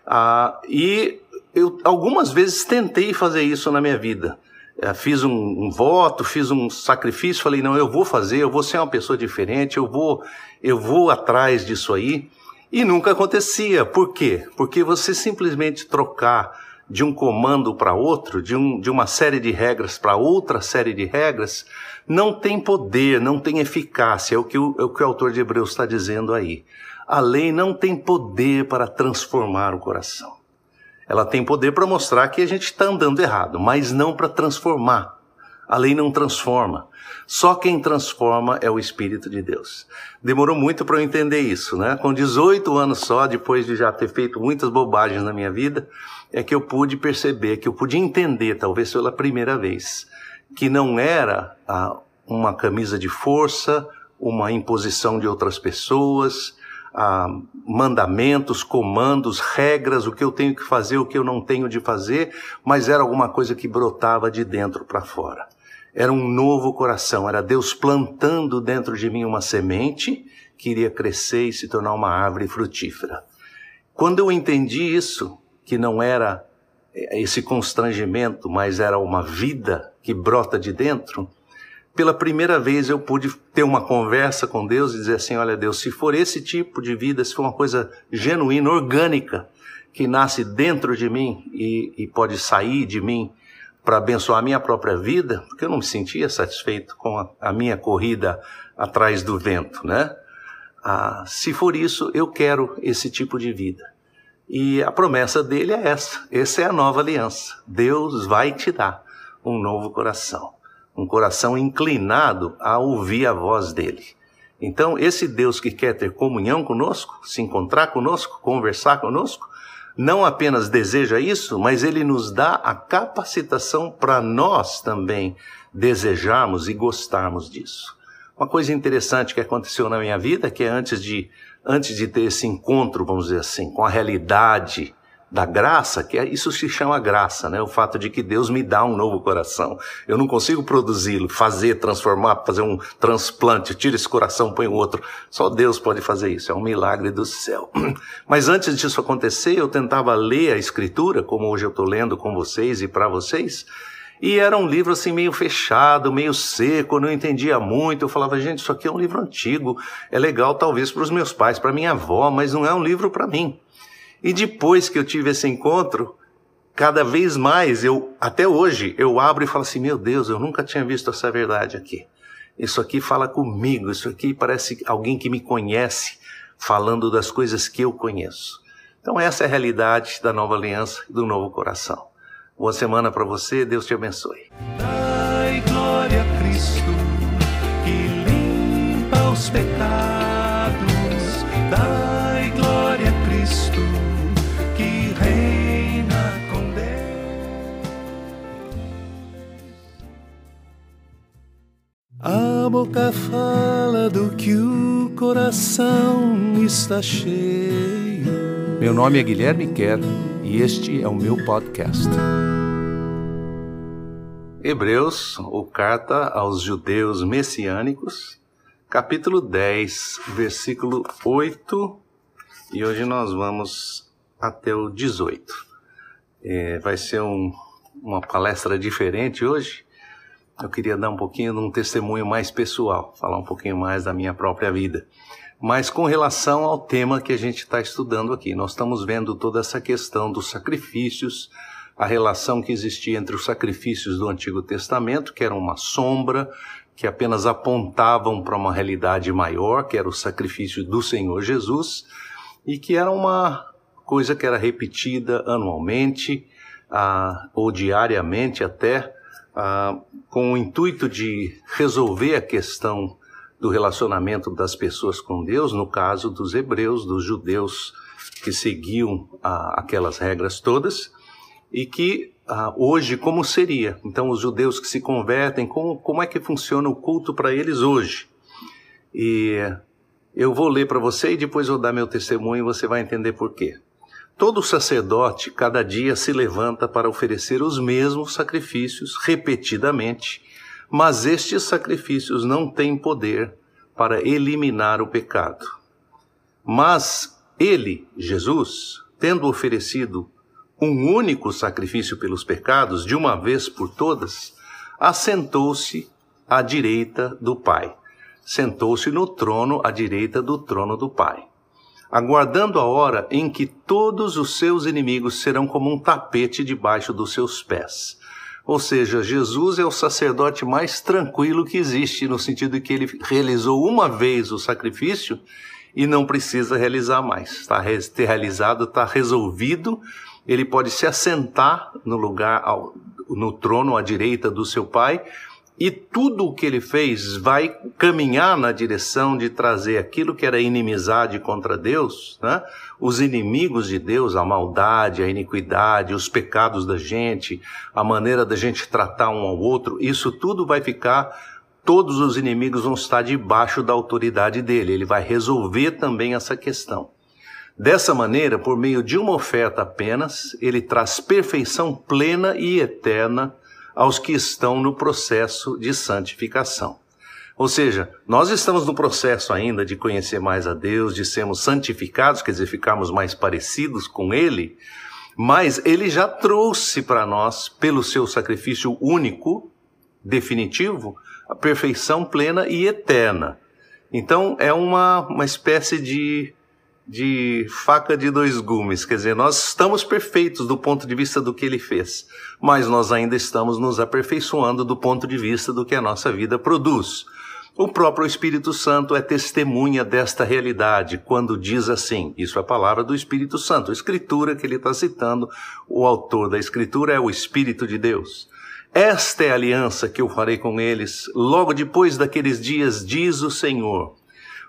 Ah, e eu algumas vezes tentei fazer isso na minha vida. É, fiz um, um, voto, fiz um sacrifício, falei, não, eu vou fazer, eu vou ser uma pessoa diferente, eu vou, eu vou atrás disso aí. E nunca acontecia. Por quê? Porque você simplesmente trocar de um comando para outro, de, um, de uma série de regras para outra série de regras, não tem poder, não tem eficácia, é o que o, é o, que o autor de Hebreus está dizendo aí. A lei não tem poder para transformar o coração. Ela tem poder para mostrar que a gente está andando errado, mas não para transformar. A lei não transforma. Só quem transforma é o Espírito de Deus. Demorou muito para eu entender isso, né? Com 18 anos só, depois de já ter feito muitas bobagens na minha vida, é que eu pude perceber, que eu pude entender, talvez pela primeira vez, que não era ah, uma camisa de força, uma imposição de outras pessoas, ah, mandamentos, comandos, regras, o que eu tenho que fazer, o que eu não tenho de fazer, mas era alguma coisa que brotava de dentro para fora. Era um novo coração, era Deus plantando dentro de mim uma semente que iria crescer e se tornar uma árvore frutífera. Quando eu entendi isso, que não era esse constrangimento, mas era uma vida que brota de dentro, pela primeira vez eu pude ter uma conversa com Deus e dizer assim: olha, Deus, se for esse tipo de vida, se for uma coisa genuína, orgânica, que nasce dentro de mim e, e pode sair de mim para abençoar a minha própria vida, porque eu não me sentia satisfeito com a, a minha corrida atrás do vento, né? Ah, se for isso, eu quero esse tipo de vida. E a promessa dele é essa: essa é a nova aliança. Deus vai te dar um novo coração um coração inclinado a ouvir a voz dele. Então, esse Deus que quer ter comunhão conosco, se encontrar conosco, conversar conosco, não apenas deseja isso, mas ele nos dá a capacitação para nós também desejarmos e gostarmos disso. Uma coisa interessante que aconteceu na minha vida, que é antes de, antes de ter esse encontro, vamos dizer assim, com a realidade da graça, que é, isso se chama graça, né? O fato de que Deus me dá um novo coração. Eu não consigo produzi-lo, fazer, transformar, fazer um transplante, tira esse coração, põe outro. Só Deus pode fazer isso, é um milagre do céu. Mas antes disso acontecer, eu tentava ler a escritura, como hoje eu estou lendo com vocês e para vocês, e era um livro assim meio fechado, meio seco, não entendia muito. Eu falava, gente, isso aqui é um livro antigo, é legal talvez para os meus pais, para minha avó, mas não é um livro para mim. E depois que eu tive esse encontro, cada vez mais eu, até hoje, eu abro e falo assim: meu Deus, eu nunca tinha visto essa verdade aqui. Isso aqui fala comigo, isso aqui parece alguém que me conhece falando das coisas que eu conheço. Então, essa é a realidade da nova aliança do novo coração. Boa semana para você, Deus te abençoe. Dai glória a Cristo que limpa os pecados. Dai glória a Cristo A boca fala do que o coração está cheio. Meu nome é Guilherme Kerr este é o meu podcast. Hebreus, ou Carta aos Judeus Messiânicos, capítulo 10, versículo 8, e hoje nós vamos até o 18. É, vai ser um, uma palestra diferente hoje eu queria dar um pouquinho de um testemunho mais pessoal, falar um pouquinho mais da minha própria vida. Mas com relação ao tema que a gente está estudando aqui, nós estamos vendo toda essa questão dos sacrifícios, a relação que existia entre os sacrifícios do Antigo Testamento, que eram uma sombra, que apenas apontavam para uma realidade maior, que era o sacrifício do Senhor Jesus, e que era uma coisa que era repetida anualmente, ah, ou diariamente até, ah, com o intuito de resolver a questão do relacionamento das pessoas com Deus, no caso dos hebreus, dos judeus que seguiam ah, aquelas regras todas, e que ah, hoje como seria? Então, os judeus que se convertem, como, como é que funciona o culto para eles hoje? E eu vou ler para você e depois vou dar meu testemunho e você vai entender por quê. Todo sacerdote cada dia se levanta para oferecer os mesmos sacrifícios repetidamente, mas estes sacrifícios não têm poder para eliminar o pecado. Mas ele, Jesus, tendo oferecido um único sacrifício pelos pecados, de uma vez por todas, assentou-se à direita do Pai. Sentou-se no trono à direita do trono do Pai. aguardando a hora em que todos os seus inimigos serão como um tapete debaixo dos seus pés. Ou seja, Jesus é o sacerdote mais tranquilo que existe, no sentido de que ele realizou uma vez o sacrifício e não precisa realizar mais. Está realizado, está resolvido. Ele pode se assentar no lugar, no trono à direita do seu Pai, e tudo o que ele fez vai caminhar na direção de trazer aquilo que era inimizade contra Deus, né? os inimigos de Deus, a maldade, a iniquidade, os pecados da gente, a maneira da gente tratar um ao outro, isso tudo vai ficar, todos os inimigos vão estar debaixo da autoridade dele. Ele vai resolver também essa questão. Dessa maneira, por meio de uma oferta apenas, ele traz perfeição plena e eterna aos que estão no processo de santificação. Ou seja, nós estamos no processo ainda de conhecer mais a Deus, de sermos santificados, quer dizer, ficarmos mais parecidos com Ele, mas Ele já trouxe para nós, pelo seu sacrifício único, definitivo, a perfeição plena e eterna. Então é uma, uma espécie de de faca de dois gumes, quer dizer, nós estamos perfeitos do ponto de vista do que ele fez, mas nós ainda estamos nos aperfeiçoando do ponto de vista do que a nossa vida produz. O próprio Espírito Santo é testemunha desta realidade quando diz assim: isso é a palavra do Espírito Santo, a escritura que ele está citando, o autor da escritura é o Espírito de Deus. Esta é a aliança que eu farei com eles logo depois daqueles dias, diz o Senhor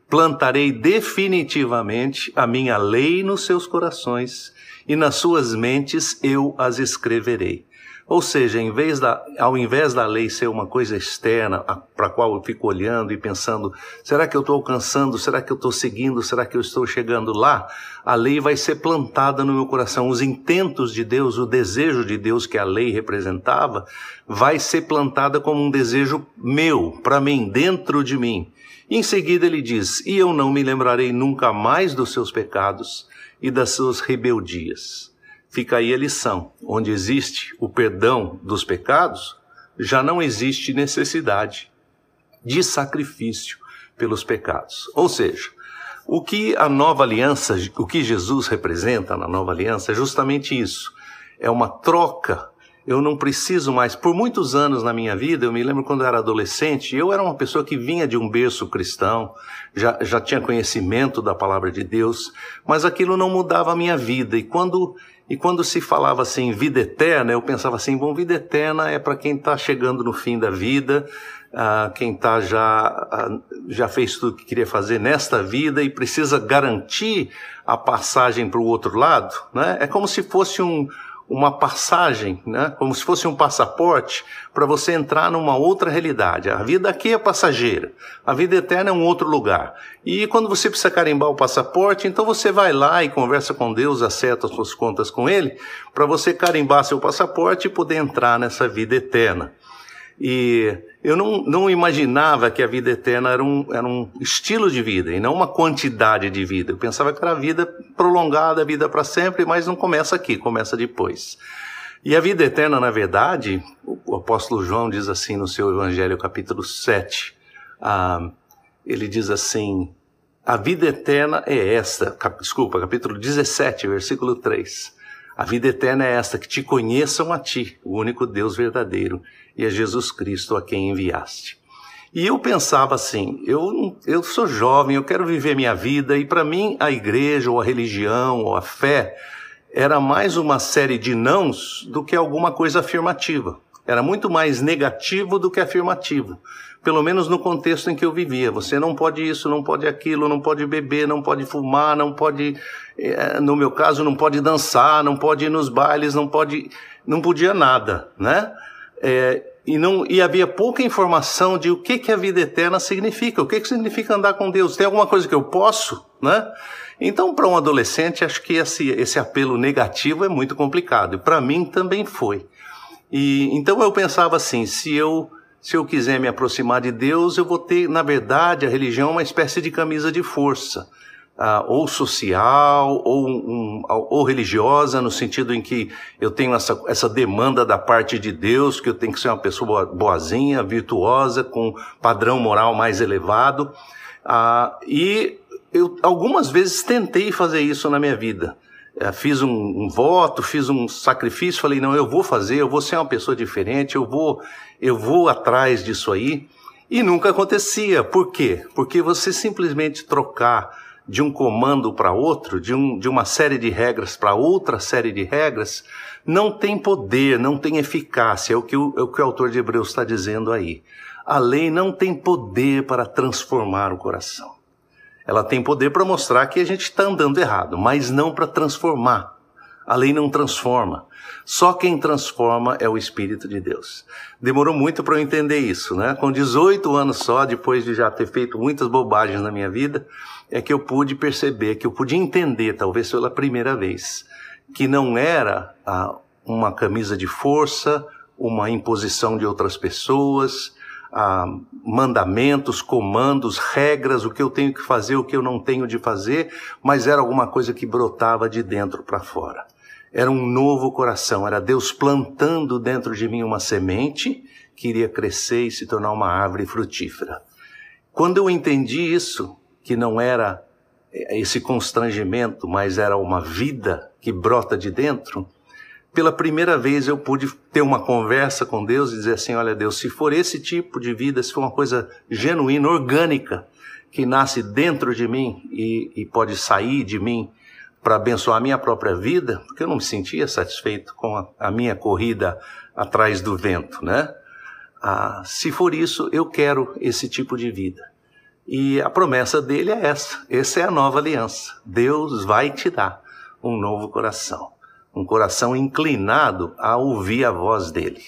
plantarei definitivamente a minha lei nos seus corações e nas suas mentes eu as escreverei. Ou seja, em vez da, ao invés da lei ser uma coisa externa para a qual eu fico olhando e pensando, será que eu estou alcançando? Será que eu estou seguindo? Será que eu estou chegando lá? A lei vai ser plantada no meu coração. Os intentos de Deus, o desejo de Deus que a lei representava, vai ser plantada como um desejo meu, para mim, dentro de mim. Em seguida ele diz: E eu não me lembrarei nunca mais dos seus pecados e das suas rebeldias. Fica aí a lição: onde existe o perdão dos pecados, já não existe necessidade de sacrifício pelos pecados. Ou seja, o que a nova aliança, o que Jesus representa na nova aliança é justamente isso. É uma troca eu não preciso mais. Por muitos anos na minha vida, eu me lembro quando eu era adolescente, eu era uma pessoa que vinha de um berço cristão, já, já tinha conhecimento da palavra de Deus, mas aquilo não mudava a minha vida. E quando, e quando se falava assim, vida eterna, eu pensava assim, bom, vida eterna é para quem está chegando no fim da vida, ah, quem tá já, ah, já fez tudo que queria fazer nesta vida e precisa garantir a passagem para o outro lado. Né? É como se fosse um uma passagem, né? como se fosse um passaporte para você entrar numa outra realidade. A vida aqui é passageira, a vida eterna é um outro lugar. E quando você precisa carimbar o passaporte, então você vai lá e conversa com Deus, acerta as suas contas com Ele, para você carimbar seu passaporte e poder entrar nessa vida eterna. E eu não, não imaginava que a vida eterna era um, era um estilo de vida e não uma quantidade de vida. Eu pensava que era a vida prolongada, a vida para sempre, mas não começa aqui, começa depois. E a vida eterna, na verdade, o apóstolo João diz assim no seu Evangelho, capítulo 7, ah, ele diz assim: a vida eterna é esta, cap, desculpa, capítulo 17, versículo 3. A vida eterna é esta, que te conheçam a ti, o único Deus verdadeiro, e a Jesus Cristo a quem enviaste. E eu pensava assim, eu, eu sou jovem, eu quero viver minha vida, e para mim a igreja, ou a religião, ou a fé, era mais uma série de nãos do que alguma coisa afirmativa. Era muito mais negativo do que afirmativo. Pelo menos no contexto em que eu vivia. Você não pode isso, não pode aquilo, não pode beber, não pode fumar, não pode, eh, no meu caso, não pode dançar, não pode ir nos bailes, não pode, não podia nada, né? É, e, não, e havia pouca informação de o que, que a vida eterna significa, o que, que significa andar com Deus. Tem alguma coisa que eu posso, né? Então, para um adolescente, acho que esse, esse apelo negativo é muito complicado. E para mim também foi. E então eu pensava assim: se eu se eu quiser me aproximar de Deus, eu vou ter, na verdade, a religião é uma espécie de camisa de força ah, ou social ou, um, ou religiosa, no sentido em que eu tenho essa, essa demanda da parte de Deus, que eu tenho que ser uma pessoa boazinha, virtuosa, com padrão moral mais elevado. Ah, e eu algumas vezes tentei fazer isso na minha vida. É, fiz um, um, voto, fiz um sacrifício, falei não, eu vou fazer, eu vou ser uma pessoa diferente, eu vou, eu vou atrás disso aí. E nunca acontecia. Por quê? Porque você simplesmente trocar de um comando para outro, de, um, de uma série de regras para outra série de regras, não tem poder, não tem eficácia. É o que o, é o, que o autor de Hebreus está dizendo aí. A lei não tem poder para transformar o coração. Ela tem poder para mostrar que a gente está andando errado, mas não para transformar. A lei não transforma. Só quem transforma é o Espírito de Deus. Demorou muito para eu entender isso, né? Com 18 anos só, depois de já ter feito muitas bobagens na minha vida, é que eu pude perceber, que eu pude entender, talvez pela primeira vez, que não era ah, uma camisa de força, uma imposição de outras pessoas, ah, mandamentos, comandos, regras, o que eu tenho que fazer, o que eu não tenho de fazer, mas era alguma coisa que brotava de dentro para fora. Era um novo coração, era Deus plantando dentro de mim uma semente que iria crescer e se tornar uma árvore frutífera. Quando eu entendi isso, que não era esse constrangimento, mas era uma vida que brota de dentro, pela primeira vez eu pude ter uma conversa com Deus e dizer assim: olha, Deus, se for esse tipo de vida, se for uma coisa genuína, orgânica, que nasce dentro de mim e, e pode sair de mim para abençoar a minha própria vida, porque eu não me sentia satisfeito com a, a minha corrida atrás do vento, né? Ah, se for isso, eu quero esse tipo de vida. E a promessa dele é essa: essa é a nova aliança. Deus vai te dar um novo coração um coração inclinado a ouvir a voz dele.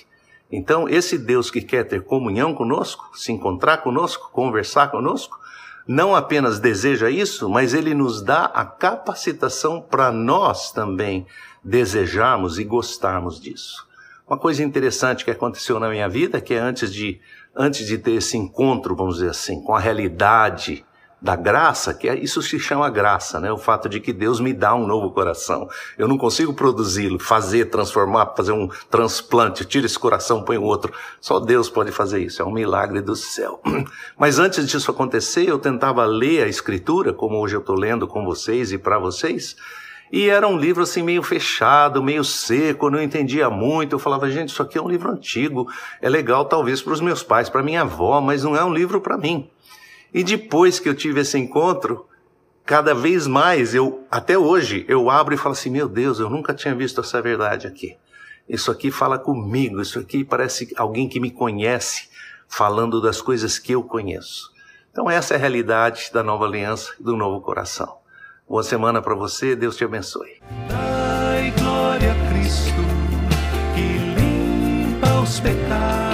Então, esse Deus que quer ter comunhão conosco, se encontrar conosco, conversar conosco, não apenas deseja isso, mas ele nos dá a capacitação para nós também desejarmos e gostarmos disso. Uma coisa interessante que aconteceu na minha vida, que é antes de, antes de ter esse encontro, vamos dizer assim, com a realidade da graça, que é, isso se chama graça, né? O fato de que Deus me dá um novo coração. Eu não consigo produzi-lo, fazer, transformar, fazer um transplante, tira esse coração, põe outro. Só Deus pode fazer isso, é um milagre do céu. Mas antes disso acontecer, eu tentava ler a escritura, como hoje eu estou lendo com vocês e para vocês, e era um livro assim meio fechado, meio seco, não entendia muito. Eu falava, gente, isso aqui é um livro antigo, é legal talvez para os meus pais, para minha avó, mas não é um livro para mim. E depois que eu tive esse encontro, cada vez mais eu, até hoje, eu abro e falo assim: meu Deus, eu nunca tinha visto essa verdade aqui. Isso aqui fala comigo, isso aqui parece alguém que me conhece falando das coisas que eu conheço. Então, essa é a realidade da nova aliança e do novo coração. Boa semana para você, Deus te abençoe. Dai glória a Cristo que limpa os pecados